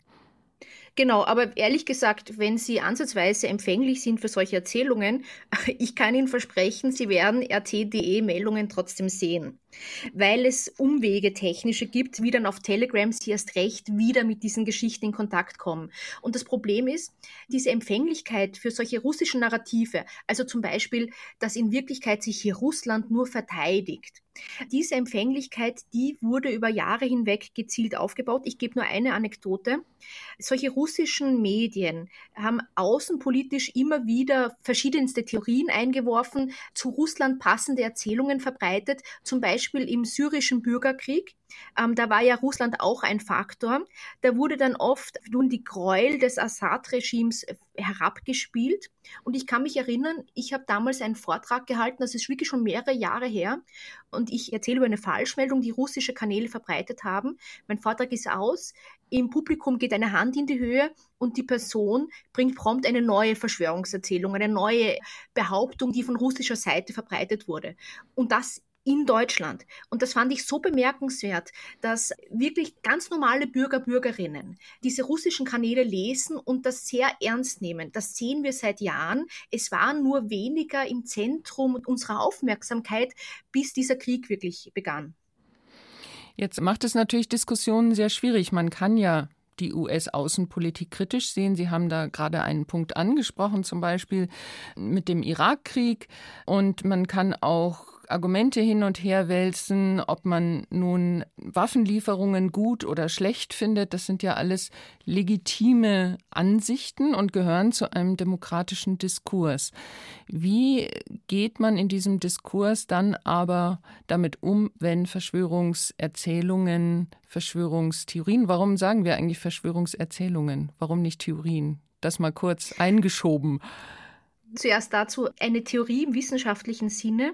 Genau, aber ehrlich gesagt, wenn Sie ansatzweise empfänglich sind für solche Erzählungen, ich kann Ihnen versprechen, Sie werden RT.de-Meldungen trotzdem sehen weil es Umwege technische gibt, wie dann auf Telegram sie erst recht wieder mit diesen Geschichten in Kontakt kommen. Und das Problem ist, diese Empfänglichkeit für solche russischen Narrative, also zum Beispiel, dass in Wirklichkeit sich hier Russland nur verteidigt. Diese Empfänglichkeit, die wurde über Jahre hinweg gezielt aufgebaut. Ich gebe nur eine Anekdote. Solche russischen Medien haben außenpolitisch immer wieder verschiedenste Theorien eingeworfen, zu Russland passende Erzählungen verbreitet, zum Beispiel Beispiel im syrischen Bürgerkrieg, ähm, da war ja Russland auch ein Faktor. Da wurde dann oft nun die Gräuel des Assad-Regimes herabgespielt. Und ich kann mich erinnern, ich habe damals einen Vortrag gehalten, das ist wirklich schon mehrere Jahre her. Und ich erzähle über eine Falschmeldung, die russische Kanäle verbreitet haben. Mein Vortrag ist aus. Im Publikum geht eine Hand in die Höhe und die Person bringt prompt eine neue Verschwörungserzählung, eine neue Behauptung, die von russischer Seite verbreitet wurde. Und das in Deutschland. Und das fand ich so bemerkenswert, dass wirklich ganz normale Bürger, Bürgerinnen diese russischen Kanäle lesen und das sehr ernst nehmen. Das sehen wir seit Jahren. Es war nur weniger im Zentrum unserer Aufmerksamkeit, bis dieser Krieg wirklich begann. Jetzt macht es natürlich Diskussionen sehr schwierig. Man kann ja die US-Außenpolitik kritisch sehen. Sie haben da gerade einen Punkt angesprochen, zum Beispiel mit dem Irakkrieg. Und man kann auch Argumente hin und her wälzen, ob man nun Waffenlieferungen gut oder schlecht findet. Das sind ja alles legitime Ansichten und gehören zu einem demokratischen Diskurs. Wie geht man in diesem Diskurs dann aber damit um, wenn Verschwörungserzählungen, Verschwörungstheorien, warum sagen wir eigentlich Verschwörungserzählungen? Warum nicht Theorien? Das mal kurz eingeschoben. Zuerst dazu eine Theorie im wissenschaftlichen Sinne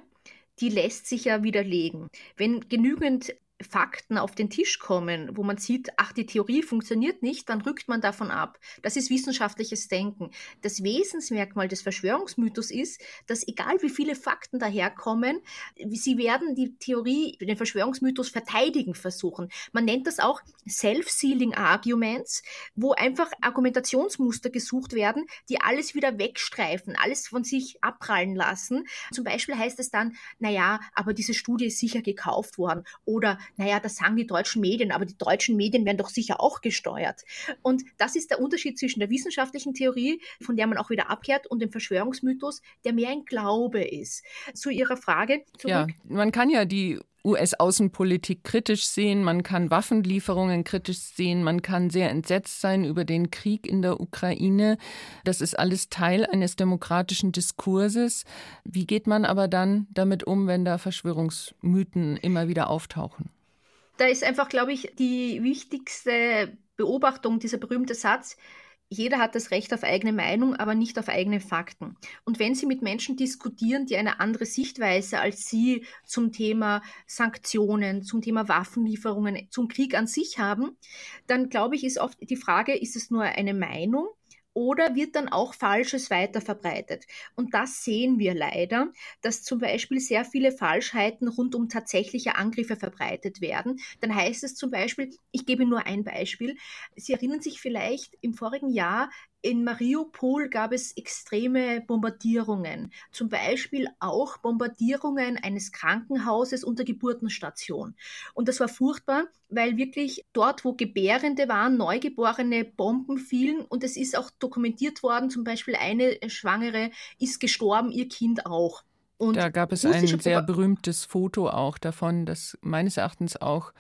die lässt sich ja widerlegen. Wenn genügend Fakten auf den Tisch kommen, wo man sieht, ach, die Theorie funktioniert nicht, dann rückt man davon ab. Das ist wissenschaftliches Denken. Das Wesensmerkmal des Verschwörungsmythos ist, dass egal wie viele Fakten daherkommen, sie werden die Theorie, den Verschwörungsmythos verteidigen versuchen. Man nennt das auch Self-Sealing Arguments, wo einfach Argumentationsmuster gesucht werden, die alles wieder wegstreifen, alles von sich abprallen lassen. Zum Beispiel heißt es dann, naja, aber diese Studie ist sicher gekauft worden oder naja, das sagen die deutschen Medien, aber die deutschen Medien werden doch sicher auch gesteuert. Und das ist der Unterschied zwischen der wissenschaftlichen Theorie, von der man auch wieder abkehrt, und dem Verschwörungsmythos, der mehr ein Glaube ist. Zu Ihrer Frage zurück. Ja, man kann ja die US-Außenpolitik kritisch sehen, man kann Waffenlieferungen kritisch sehen, man kann sehr entsetzt sein über den Krieg in der Ukraine. Das ist alles Teil eines demokratischen Diskurses. Wie geht man aber dann damit um, wenn da Verschwörungsmythen immer wieder auftauchen? Da ist einfach, glaube ich, die wichtigste Beobachtung, dieser berühmte Satz, jeder hat das Recht auf eigene Meinung, aber nicht auf eigene Fakten. Und wenn Sie mit Menschen diskutieren, die eine andere Sichtweise als Sie zum Thema Sanktionen, zum Thema Waffenlieferungen, zum Krieg an sich haben, dann glaube ich, ist oft die Frage, ist es nur eine Meinung oder wird dann auch Falsches weiterverbreitet. Und das sehen wir leider, dass zum Beispiel sehr viele Falschheiten rund um tatsächliche Angriffe verbreitet werden. Dann heißt es zum Beispiel, ich gebe nur ein Beispiel, Sie erinnern sich vielleicht im vorigen Jahr in Mariupol gab es extreme Bombardierungen, zum Beispiel auch Bombardierungen eines Krankenhauses und der Geburtenstation. Und das war furchtbar, weil wirklich dort, wo Gebärende waren, Neugeborene Bomben fielen und es ist auch dokumentiert worden, zum Beispiel eine Schwangere ist gestorben, ihr Kind auch. Und da gab es ein sehr berühmtes Foto auch davon, das meines Erachtens auch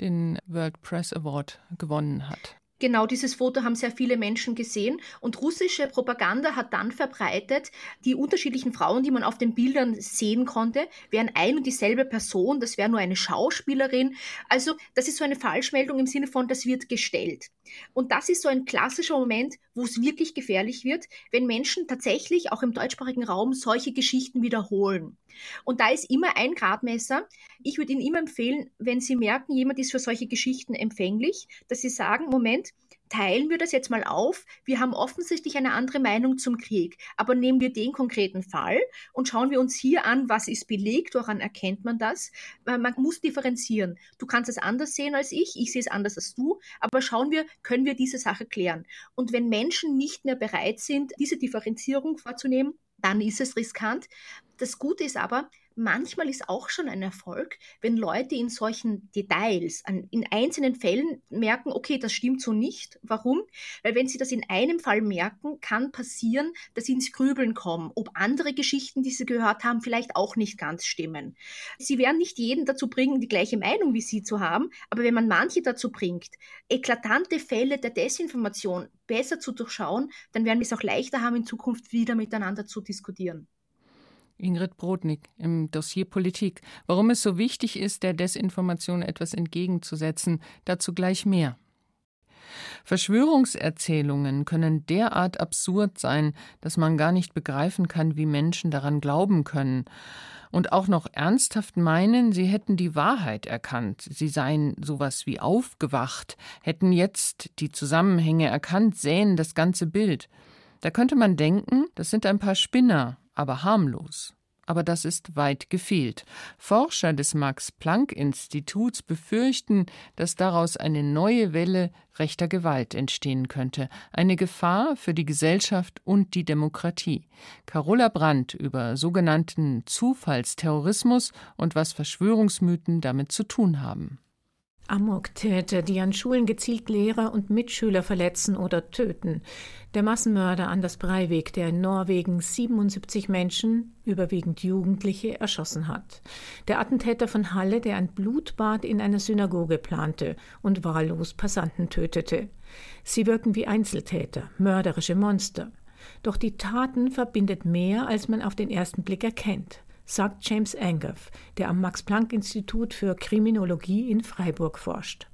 den World Press Award gewonnen hat. Genau dieses Foto haben sehr viele Menschen gesehen und russische Propaganda hat dann verbreitet, die unterschiedlichen Frauen, die man auf den Bildern sehen konnte, wären ein und dieselbe Person, das wäre nur eine Schauspielerin. Also das ist so eine Falschmeldung im Sinne von, das wird gestellt. Und das ist so ein klassischer Moment, wo es wirklich gefährlich wird, wenn Menschen tatsächlich auch im deutschsprachigen Raum solche Geschichten wiederholen. Und da ist immer ein Gradmesser. Ich würde Ihnen immer empfehlen, wenn Sie merken, jemand ist für solche Geschichten empfänglich, dass Sie sagen, Moment, teilen wir das jetzt mal auf. Wir haben offensichtlich eine andere Meinung zum Krieg, aber nehmen wir den konkreten Fall und schauen wir uns hier an, was ist belegt, woran erkennt man das. Man muss differenzieren. Du kannst es anders sehen als ich, ich sehe es anders als du, aber schauen wir, können wir diese Sache klären. Und wenn Menschen nicht mehr bereit sind, diese Differenzierung vorzunehmen, dann ist es riskant. Das Gute ist aber, manchmal ist auch schon ein Erfolg, wenn Leute in solchen Details, in einzelnen Fällen merken, okay, das stimmt so nicht. Warum? Weil wenn sie das in einem Fall merken, kann passieren, dass sie ins Grübeln kommen, ob andere Geschichten, die sie gehört haben, vielleicht auch nicht ganz stimmen. Sie werden nicht jeden dazu bringen, die gleiche Meinung wie sie zu haben, aber wenn man manche dazu bringt, eklatante Fälle der Desinformation besser zu durchschauen, dann werden wir es auch leichter haben, in Zukunft wieder miteinander zu diskutieren. Ingrid Brodnik im Dossier Politik. Warum es so wichtig ist, der Desinformation etwas entgegenzusetzen, dazu gleich mehr. Verschwörungserzählungen können derart absurd sein, dass man gar nicht begreifen kann, wie Menschen daran glauben können und auch noch ernsthaft meinen, sie hätten die Wahrheit erkannt, sie seien sowas wie aufgewacht, hätten jetzt die Zusammenhänge erkannt, sähen das ganze Bild. Da könnte man denken, das sind ein paar Spinner, aber harmlos aber das ist weit gefehlt. Forscher des Max-Planck-Instituts befürchten, dass daraus eine neue Welle rechter Gewalt entstehen könnte, eine Gefahr für die Gesellschaft und die Demokratie. Carola Brandt über sogenannten Zufallsterrorismus und was Verschwörungsmythen damit zu tun haben. Amok-Täter, die an Schulen gezielt Lehrer und Mitschüler verletzen oder töten. Der Massenmörder Anders Breivik, der in Norwegen 77 Menschen, überwiegend Jugendliche, erschossen hat. Der Attentäter von Halle, der ein Blutbad in einer Synagoge plante und wahllos Passanten tötete. Sie wirken wie Einzeltäter, mörderische Monster. Doch die Taten verbindet mehr, als man auf den ersten Blick erkennt sagt James Angoff, der am Max-Planck-Institut für Kriminologie in Freiburg forscht.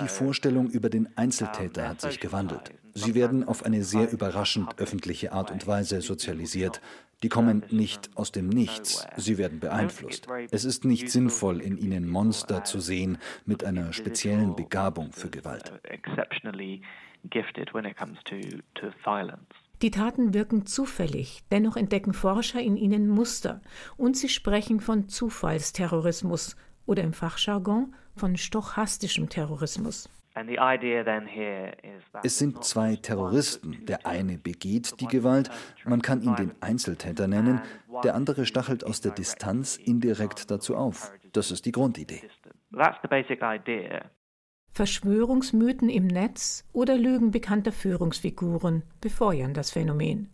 Die Vorstellung über den Einzeltäter hat sich gewandelt. Sie werden auf eine sehr überraschend öffentliche Art und Weise sozialisiert. Die kommen nicht aus dem Nichts, sie werden beeinflusst. Es ist nicht sinnvoll, in ihnen Monster zu sehen mit einer speziellen Begabung für Gewalt. Die Taten wirken zufällig, dennoch entdecken Forscher in ihnen Muster und sie sprechen von Zufallsterrorismus oder im Fachjargon von stochastischem Terrorismus. Es sind zwei Terroristen. Der eine begeht die Gewalt, man kann ihn den Einzeltäter nennen, der andere stachelt aus der Distanz indirekt dazu auf. Das ist die Grundidee. Verschwörungsmythen im Netz oder Lügen bekannter Führungsfiguren befeuern das Phänomen.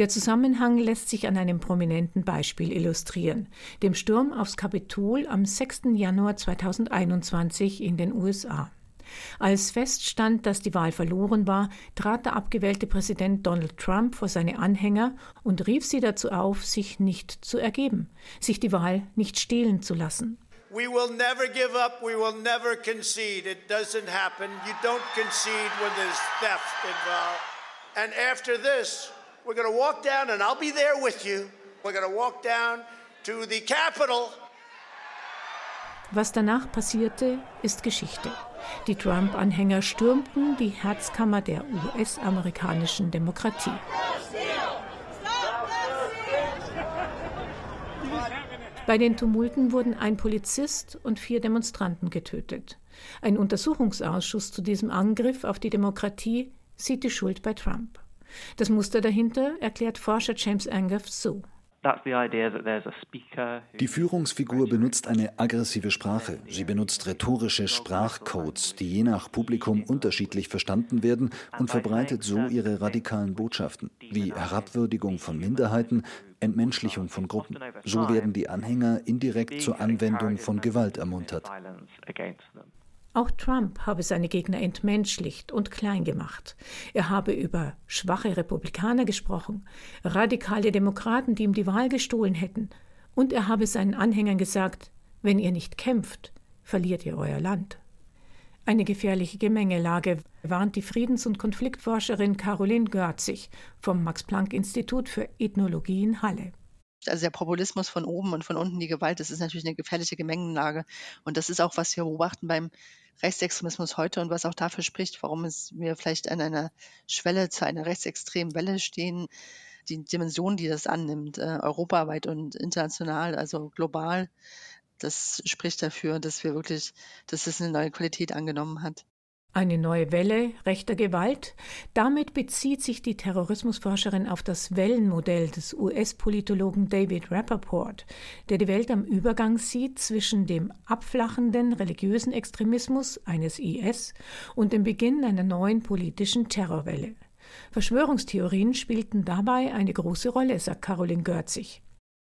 Der Zusammenhang lässt sich an einem prominenten Beispiel illustrieren, dem Sturm aufs Kapitol am 6. Januar 2021 in den USA. Als feststand, dass die Wahl verloren war, trat der abgewählte Präsident Donald Trump vor seine Anhänger und rief sie dazu auf, sich nicht zu ergeben, sich die Wahl nicht stehlen zu lassen. We will never give up. We will never concede. It doesn't happen. You don't concede when there's theft involved. And after this, we're going to walk down, and I'll be there with you. We're going to walk down to the Capitol. Was danach passierte, ist Geschichte. Die Trump-Anhänger stürmten die Herzkammer der US-amerikanischen Demokratie. Bei den Tumulten wurden ein Polizist und vier Demonstranten getötet. Ein Untersuchungsausschuss zu diesem Angriff auf die Demokratie sieht die Schuld bei Trump. Das Muster dahinter erklärt Forscher James Angoff so. Die Führungsfigur benutzt eine aggressive Sprache. Sie benutzt rhetorische Sprachcodes, die je nach Publikum unterschiedlich verstanden werden und verbreitet so ihre radikalen Botschaften, wie Herabwürdigung von Minderheiten, Entmenschlichung von Gruppen. So werden die Anhänger indirekt zur Anwendung von Gewalt ermuntert. Auch Trump habe seine Gegner entmenschlicht und klein gemacht. Er habe über schwache Republikaner gesprochen, radikale Demokraten, die ihm die Wahl gestohlen hätten, und er habe seinen Anhängern gesagt, wenn ihr nicht kämpft, verliert ihr euer Land. Eine gefährliche Gemengelage, warnt die Friedens- und Konfliktforscherin Caroline Görzig vom Max-Planck-Institut für Ethnologie in Halle. Also der Populismus von oben und von unten die Gewalt, das ist natürlich eine gefährliche Gemengenlage. Und das ist auch, was wir beobachten beim Rechtsextremismus heute und was auch dafür spricht, warum es wir vielleicht an einer Schwelle zu einer rechtsextremen Welle stehen. Die Dimension, die das annimmt, äh, europaweit und international, also global, das spricht dafür, dass wir wirklich, dass es eine neue Qualität angenommen hat. Eine neue Welle rechter Gewalt? Damit bezieht sich die Terrorismusforscherin auf das Wellenmodell des US-Politologen David Rappaport, der die Welt am Übergang sieht zwischen dem abflachenden religiösen Extremismus eines IS und dem Beginn einer neuen politischen Terrorwelle. Verschwörungstheorien spielten dabei eine große Rolle, sagt Caroline Görzig.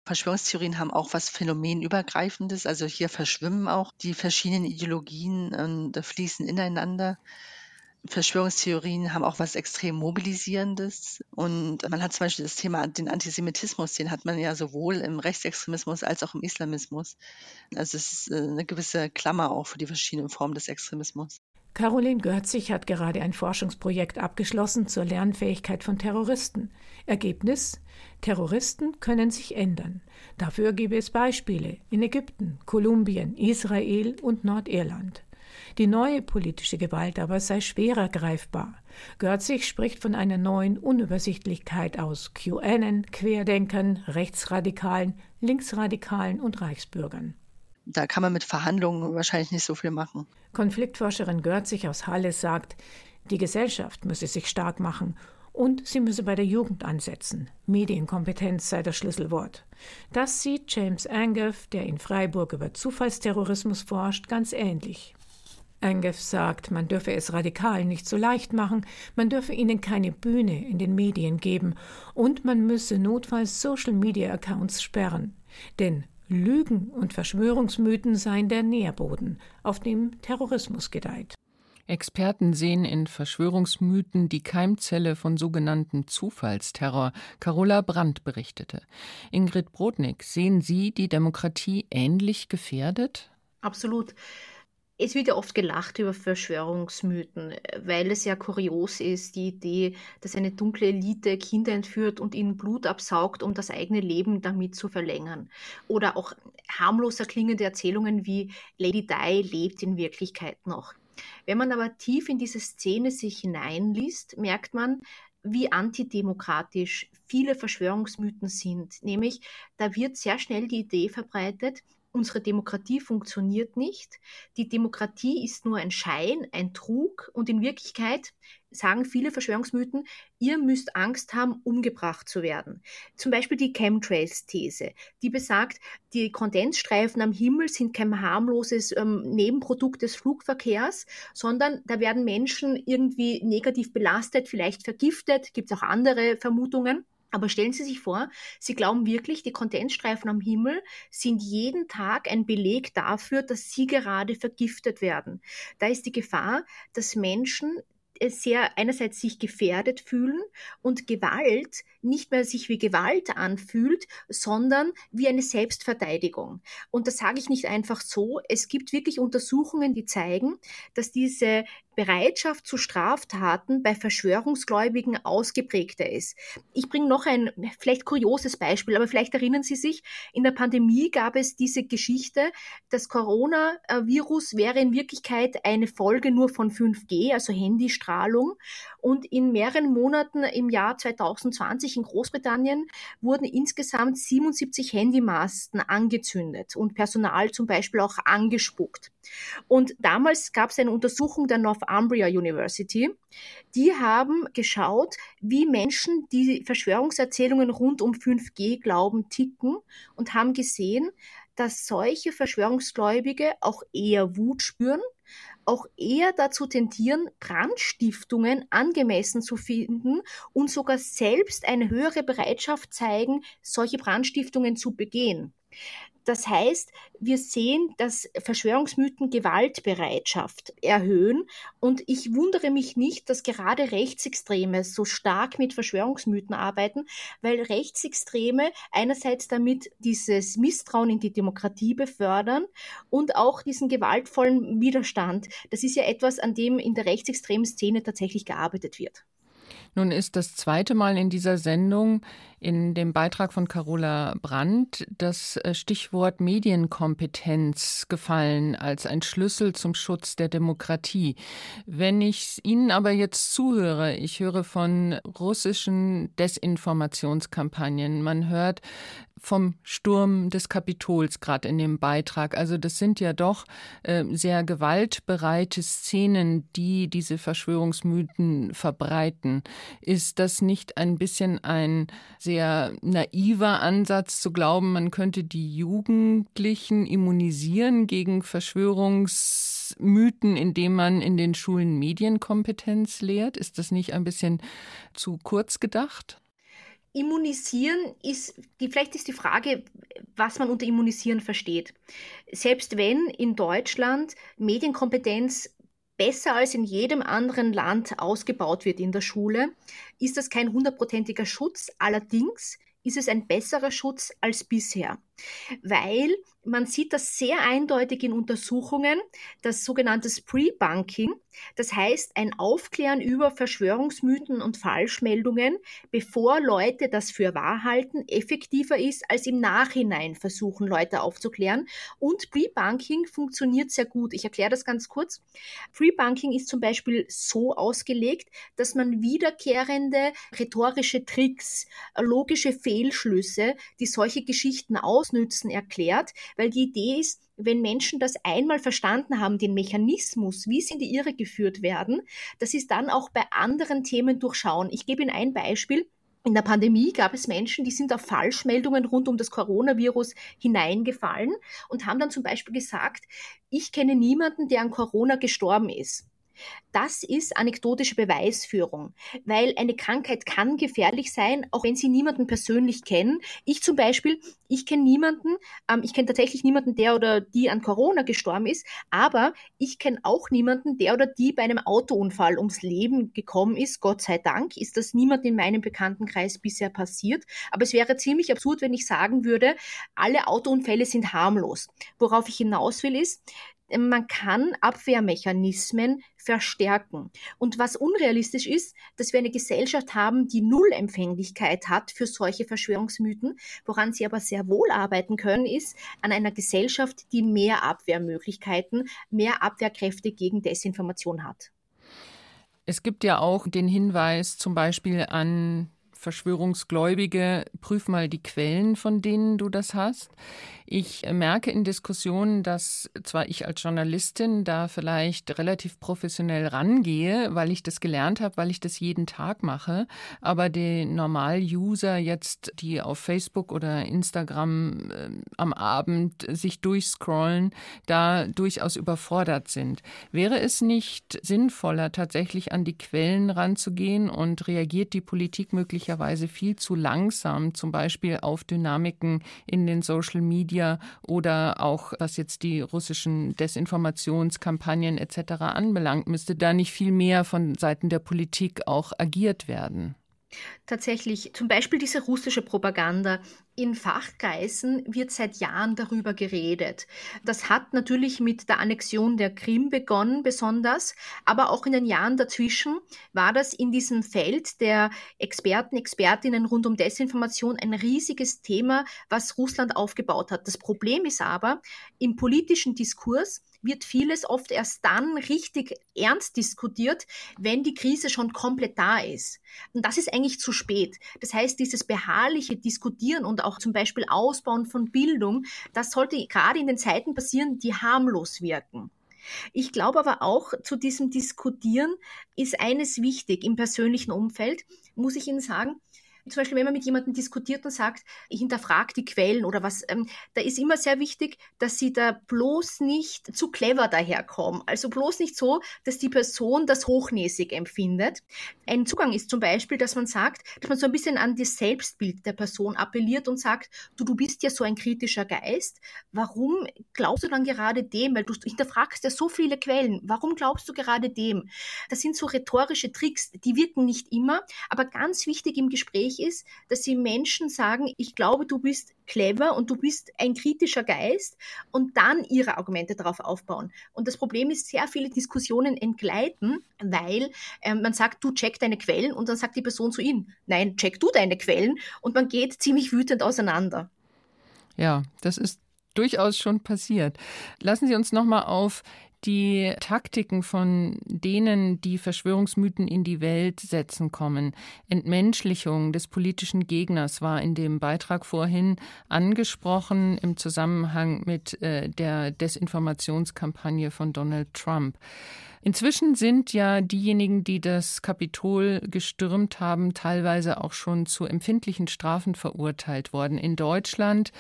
Verschwörungstheorien haben auch was Phänomenübergreifendes. Also hier verschwimmen auch die verschiedenen Ideologien und fließen ineinander. Verschwörungstheorien haben auch was extrem Mobilisierendes. Und man hat zum Beispiel das Thema, den Antisemitismus, den hat man ja sowohl im Rechtsextremismus als auch im Islamismus. Also es ist äh, eine gewisse Klammer auch für die verschiedenen Formen des Extremismus. Caroline Görzig hat gerade ein Forschungsprojekt abgeschlossen zur Lernfähigkeit von Terroristen. Ergebnis? Terroristen können sich ändern. Dafür gebe es Beispiele in Ägypten, Kolumbien, Israel und Nordirland. Die neue politische Gewalt aber sei schwerer greifbar. Görzig spricht von einer neuen Unübersichtlichkeit aus QAnon, Querdenkern, Rechtsradikalen, Linksradikalen und Reichsbürgern. Da kann man mit Verhandlungen wahrscheinlich nicht so viel machen. Konfliktforscherin Görzig aus Halle sagt, die Gesellschaft müsse sich stark machen und sie müsse bei der Jugend ansetzen. Medienkompetenz sei das Schlüsselwort. Das sieht James Angeff, der in Freiburg über Zufallsterrorismus forscht, ganz ähnlich. Angeff sagt, man dürfe es Radikalen nicht so leicht machen, man dürfe ihnen keine Bühne in den Medien geben und man müsse notfalls Social-Media-Accounts sperren. Denn Lügen und Verschwörungsmythen seien der Nährboden, auf dem Terrorismus gedeiht. Experten sehen in Verschwörungsmythen die Keimzelle von sogenannten Zufallsterror. Carola Brandt berichtete. Ingrid Brodnik, sehen Sie die Demokratie ähnlich gefährdet? Absolut. Es wird ja oft gelacht über Verschwörungsmythen, weil es ja kurios ist, die Idee, dass eine dunkle Elite Kinder entführt und ihnen Blut absaugt, um das eigene Leben damit zu verlängern. Oder auch harmloser klingende Erzählungen wie Lady Di lebt in Wirklichkeit noch. Wenn man aber tief in diese Szene sich hineinliest, merkt man, wie antidemokratisch viele Verschwörungsmythen sind. Nämlich, da wird sehr schnell die Idee verbreitet, unsere Demokratie funktioniert nicht. Die Demokratie ist nur ein Schein, ein Trug und in Wirklichkeit sagen viele Verschwörungsmythen, ihr müsst Angst haben, umgebracht zu werden. Zum Beispiel die Chemtrails-These, die besagt, die Kondensstreifen am Himmel sind kein harmloses ähm, Nebenprodukt des Flugverkehrs, sondern da werden Menschen irgendwie negativ belastet, vielleicht vergiftet, gibt es auch andere Vermutungen. Aber stellen Sie sich vor, Sie glauben wirklich, die Kondensstreifen am Himmel sind jeden Tag ein Beleg dafür, dass Sie gerade vergiftet werden. Da ist die Gefahr, dass Menschen sehr einerseits sich gefährdet fühlen und Gewalt nicht mehr sich wie Gewalt anfühlt, sondern wie eine Selbstverteidigung. Und das sage ich nicht einfach so. Es gibt wirklich Untersuchungen, die zeigen, dass diese Bereitschaft zu Straftaten bei Verschwörungsgläubigen ausgeprägter ist. Ich bringe noch ein vielleicht kurioses Beispiel, aber vielleicht erinnern Sie sich, in der Pandemie gab es diese Geschichte, das Coronavirus wäre in Wirklichkeit eine Folge nur von 5G, also Handystrahlung. Und in mehreren Monaten im Jahr 2020 in Großbritannien wurden insgesamt 77 Handymasten angezündet und Personal zum Beispiel auch angespuckt. Und damals gab es eine Untersuchung der Northumbria University. Die haben geschaut, wie Menschen, die Verschwörungserzählungen rund um 5G glauben, ticken und haben gesehen, dass solche Verschwörungsgläubige auch eher Wut spüren, auch eher dazu tendieren, Brandstiftungen angemessen zu finden und sogar selbst eine höhere Bereitschaft zeigen, solche Brandstiftungen zu begehen. Das heißt, wir sehen, dass Verschwörungsmythen Gewaltbereitschaft erhöhen und ich wundere mich nicht, dass gerade Rechtsextreme so stark mit Verschwörungsmythen arbeiten, weil Rechtsextreme einerseits damit dieses Misstrauen in die Demokratie befördern und auch diesen gewaltvollen Widerstand. Das ist ja etwas, an dem in der rechtsextremen Szene tatsächlich gearbeitet wird. Nun ist das zweite Mal in dieser Sendung in dem Beitrag von Carola Brandt das äh, Stichwort Medienkompetenz gefallen als ein Schlüssel zum Schutz der Demokratie. Wenn ich Ihnen aber jetzt zuhöre, ich höre von russischen Desinformationskampagnen, man hört vom Sturm des Kapitols gerade in dem Beitrag. Also das sind ja doch äh, sehr gewaltbereite Szenen, die diese Verschwörungsmythen verbreiten. Ist das nicht ein bisschen ein sehr naiver Ansatz zu glauben, man könnte die Jugendlichen immunisieren gegen Verschwörungsmythen, indem man in den Schulen Medienkompetenz lehrt? Ist das nicht ein bisschen zu kurz gedacht? Immunisieren ist, die, vielleicht ist die Frage, was man unter Immunisieren versteht. Selbst wenn in Deutschland Medienkompetenz besser als in jedem anderen Land ausgebaut wird in der Schule, ist das kein hundertprozentiger Schutz. Allerdings ist es ein besserer Schutz als bisher, weil man sieht das sehr eindeutig in Untersuchungen, das sogenannte Pre-Bunking, das heißt ein Aufklären über Verschwörungsmythen und Falschmeldungen, bevor Leute das für wahr halten, effektiver ist, als im Nachhinein versuchen, Leute aufzuklären. Und Pre-Bunking funktioniert sehr gut. Ich erkläre das ganz kurz. Pre-Bunking ist zum Beispiel so ausgelegt, dass man wiederkehrende rhetorische Tricks, logische Fehlschlüsse, die solche Geschichten ausnützen, erklärt, weil die Idee ist, wenn Menschen das einmal verstanden haben, den Mechanismus, wie sie in die Irre geführt werden, dass sie es dann auch bei anderen Themen durchschauen. Ich gebe Ihnen ein Beispiel. In der Pandemie gab es Menschen, die sind auf Falschmeldungen rund um das Coronavirus hineingefallen und haben dann zum Beispiel gesagt, ich kenne niemanden, der an Corona gestorben ist. Das ist anekdotische Beweisführung, weil eine Krankheit kann gefährlich sein, auch wenn Sie niemanden persönlich kennen. Ich zum Beispiel, ich kenne niemanden, ähm, ich kenne tatsächlich niemanden, der oder die an Corona gestorben ist, aber ich kenne auch niemanden, der oder die bei einem Autounfall ums Leben gekommen ist. Gott sei Dank ist das niemand in meinem Bekanntenkreis bisher passiert. Aber es wäre ziemlich absurd, wenn ich sagen würde, alle Autounfälle sind harmlos. Worauf ich hinaus will ist, man kann Abwehrmechanismen verstärken. Und was unrealistisch ist, dass wir eine Gesellschaft haben, die Nullempfänglichkeit hat für solche Verschwörungsmythen. Woran sie aber sehr wohl arbeiten können, ist an einer Gesellschaft, die mehr Abwehrmöglichkeiten, mehr Abwehrkräfte gegen Desinformation hat. Es gibt ja auch den Hinweis zum Beispiel an Verschwörungsgläubige, prüf mal die Quellen, von denen du das hast. Ich merke in Diskussionen, dass zwar ich als Journalistin da vielleicht relativ professionell rangehe, weil ich das gelernt habe, weil ich das jeden Tag mache, aber die Normal-User jetzt, die auf Facebook oder Instagram äh, am Abend sich durchscrollen, da durchaus überfordert sind. Wäre es nicht sinnvoller, tatsächlich an die Quellen ranzugehen und reagiert die Politik möglicherweise viel zu langsam, zum Beispiel auf Dynamiken in den Social Media? Media oder auch was jetzt die russischen Desinformationskampagnen etc. anbelangt, müsste da nicht viel mehr von Seiten der Politik auch agiert werden? Tatsächlich, zum Beispiel diese russische Propaganda. In Fachkreisen wird seit Jahren darüber geredet. Das hat natürlich mit der Annexion der Krim begonnen, besonders, aber auch in den Jahren dazwischen war das in diesem Feld der Experten, Expertinnen rund um Desinformation ein riesiges Thema, was Russland aufgebaut hat. Das Problem ist aber, im politischen Diskurs wird vieles oft erst dann richtig ernst diskutiert, wenn die Krise schon komplett da ist. Und das ist eigentlich zu spät. Das heißt, dieses beharrliche Diskutieren und auch zum Beispiel Ausbauen von Bildung, das sollte gerade in den Zeiten passieren, die harmlos wirken. Ich glaube aber auch, zu diesem Diskutieren ist eines wichtig im persönlichen Umfeld, muss ich Ihnen sagen, zum Beispiel, wenn man mit jemandem diskutiert und sagt, ich hinterfrage die Quellen oder was, ähm, da ist immer sehr wichtig, dass sie da bloß nicht zu clever daherkommen. Also bloß nicht so, dass die Person das hochnäsig empfindet. Ein Zugang ist zum Beispiel, dass man sagt, dass man so ein bisschen an das Selbstbild der Person appelliert und sagt, du, du bist ja so ein kritischer Geist. Warum glaubst du dann gerade dem? Weil du hinterfragst ja so viele Quellen. Warum glaubst du gerade dem? Das sind so rhetorische Tricks, die wirken nicht immer, aber ganz wichtig im Gespräch ist, dass sie Menschen sagen, ich glaube, du bist clever und du bist ein kritischer Geist und dann ihre Argumente darauf aufbauen. Und das Problem ist, sehr viele Diskussionen entgleiten, weil äh, man sagt, du check deine Quellen und dann sagt die Person zu ihnen, nein, check du deine Quellen und man geht ziemlich wütend auseinander. Ja, das ist durchaus schon passiert. Lassen Sie uns noch mal auf die Taktiken von denen, die Verschwörungsmythen in die Welt setzen kommen. Entmenschlichung des politischen Gegners war in dem Beitrag vorhin angesprochen im Zusammenhang mit äh, der Desinformationskampagne von Donald Trump. Inzwischen sind ja diejenigen, die das Kapitol gestürmt haben, teilweise auch schon zu empfindlichen Strafen verurteilt worden. In Deutschland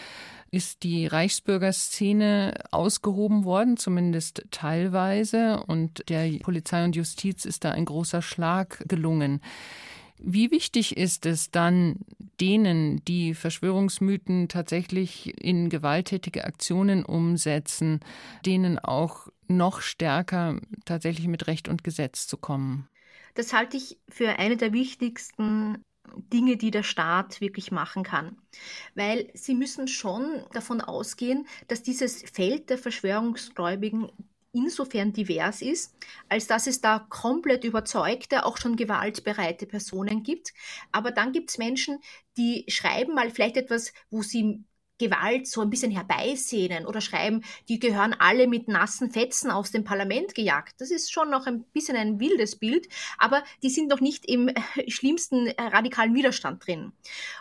ist die Reichsbürgerszene ausgehoben worden, zumindest teilweise. Und der Polizei und Justiz ist da ein großer Schlag gelungen. Wie wichtig ist es dann denen, die Verschwörungsmythen tatsächlich in gewalttätige Aktionen umsetzen, denen auch noch stärker tatsächlich mit Recht und Gesetz zu kommen? Das halte ich für eine der wichtigsten Dinge, die der Staat wirklich machen kann. Weil sie müssen schon davon ausgehen, dass dieses Feld der Verschwörungsgläubigen insofern divers ist, als dass es da komplett überzeugte, auch schon gewaltbereite Personen gibt. Aber dann gibt es Menschen, die schreiben mal vielleicht etwas, wo sie Gewalt so ein bisschen herbeisehnen oder schreiben, die gehören alle mit nassen Fetzen aus dem Parlament gejagt. Das ist schon noch ein bisschen ein wildes Bild, aber die sind noch nicht im schlimmsten äh, radikalen Widerstand drin.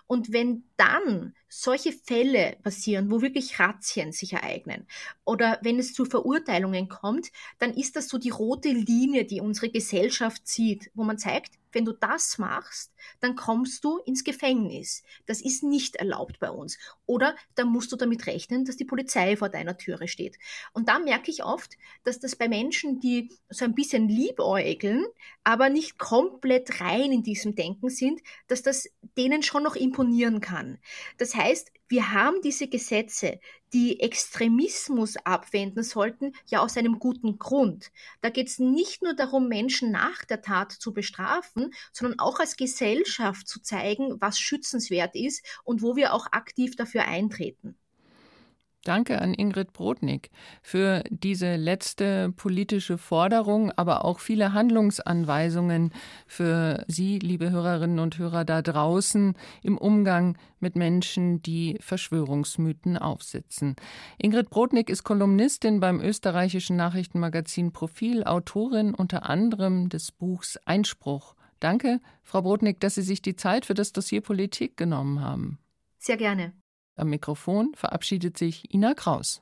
Und wenn dann solche Fälle passieren, wo wirklich Razzien sich ereignen oder wenn es zu Verurteilungen kommt, dann ist das so die rote Linie, die unsere Gesellschaft zieht, wo man zeigt, wenn du das machst, dann kommst du ins Gefängnis. Das ist nicht erlaubt bei uns. Oder dann musst du damit rechnen, dass die Polizei vor deiner Türe steht. Und da merke ich oft, dass das bei Menschen, die so ein bisschen liebäugeln, aber nicht komplett rein in diesem Denken sind, dass das denen schon noch imponieren kann. Das heißt, wir haben diese Gesetze, die Extremismus abwenden sollten, ja aus einem guten Grund. Da geht es nicht nur darum, Menschen nach der Tat zu bestrafen, sondern auch als Gesellschaft zu zeigen, was schützenswert ist und wo wir auch aktiv dafür eintreten. Danke an Ingrid Brodnik für diese letzte politische Forderung, aber auch viele Handlungsanweisungen für Sie, liebe Hörerinnen und Hörer da draußen, im Umgang mit Menschen, die Verschwörungsmythen aufsitzen. Ingrid Brodnik ist Kolumnistin beim österreichischen Nachrichtenmagazin Profil, Autorin unter anderem des Buchs Einspruch. Danke, Frau Brodnik, dass Sie sich die Zeit für das Dossier Politik genommen haben. Sehr gerne. Am Mikrofon verabschiedet sich Ina Kraus.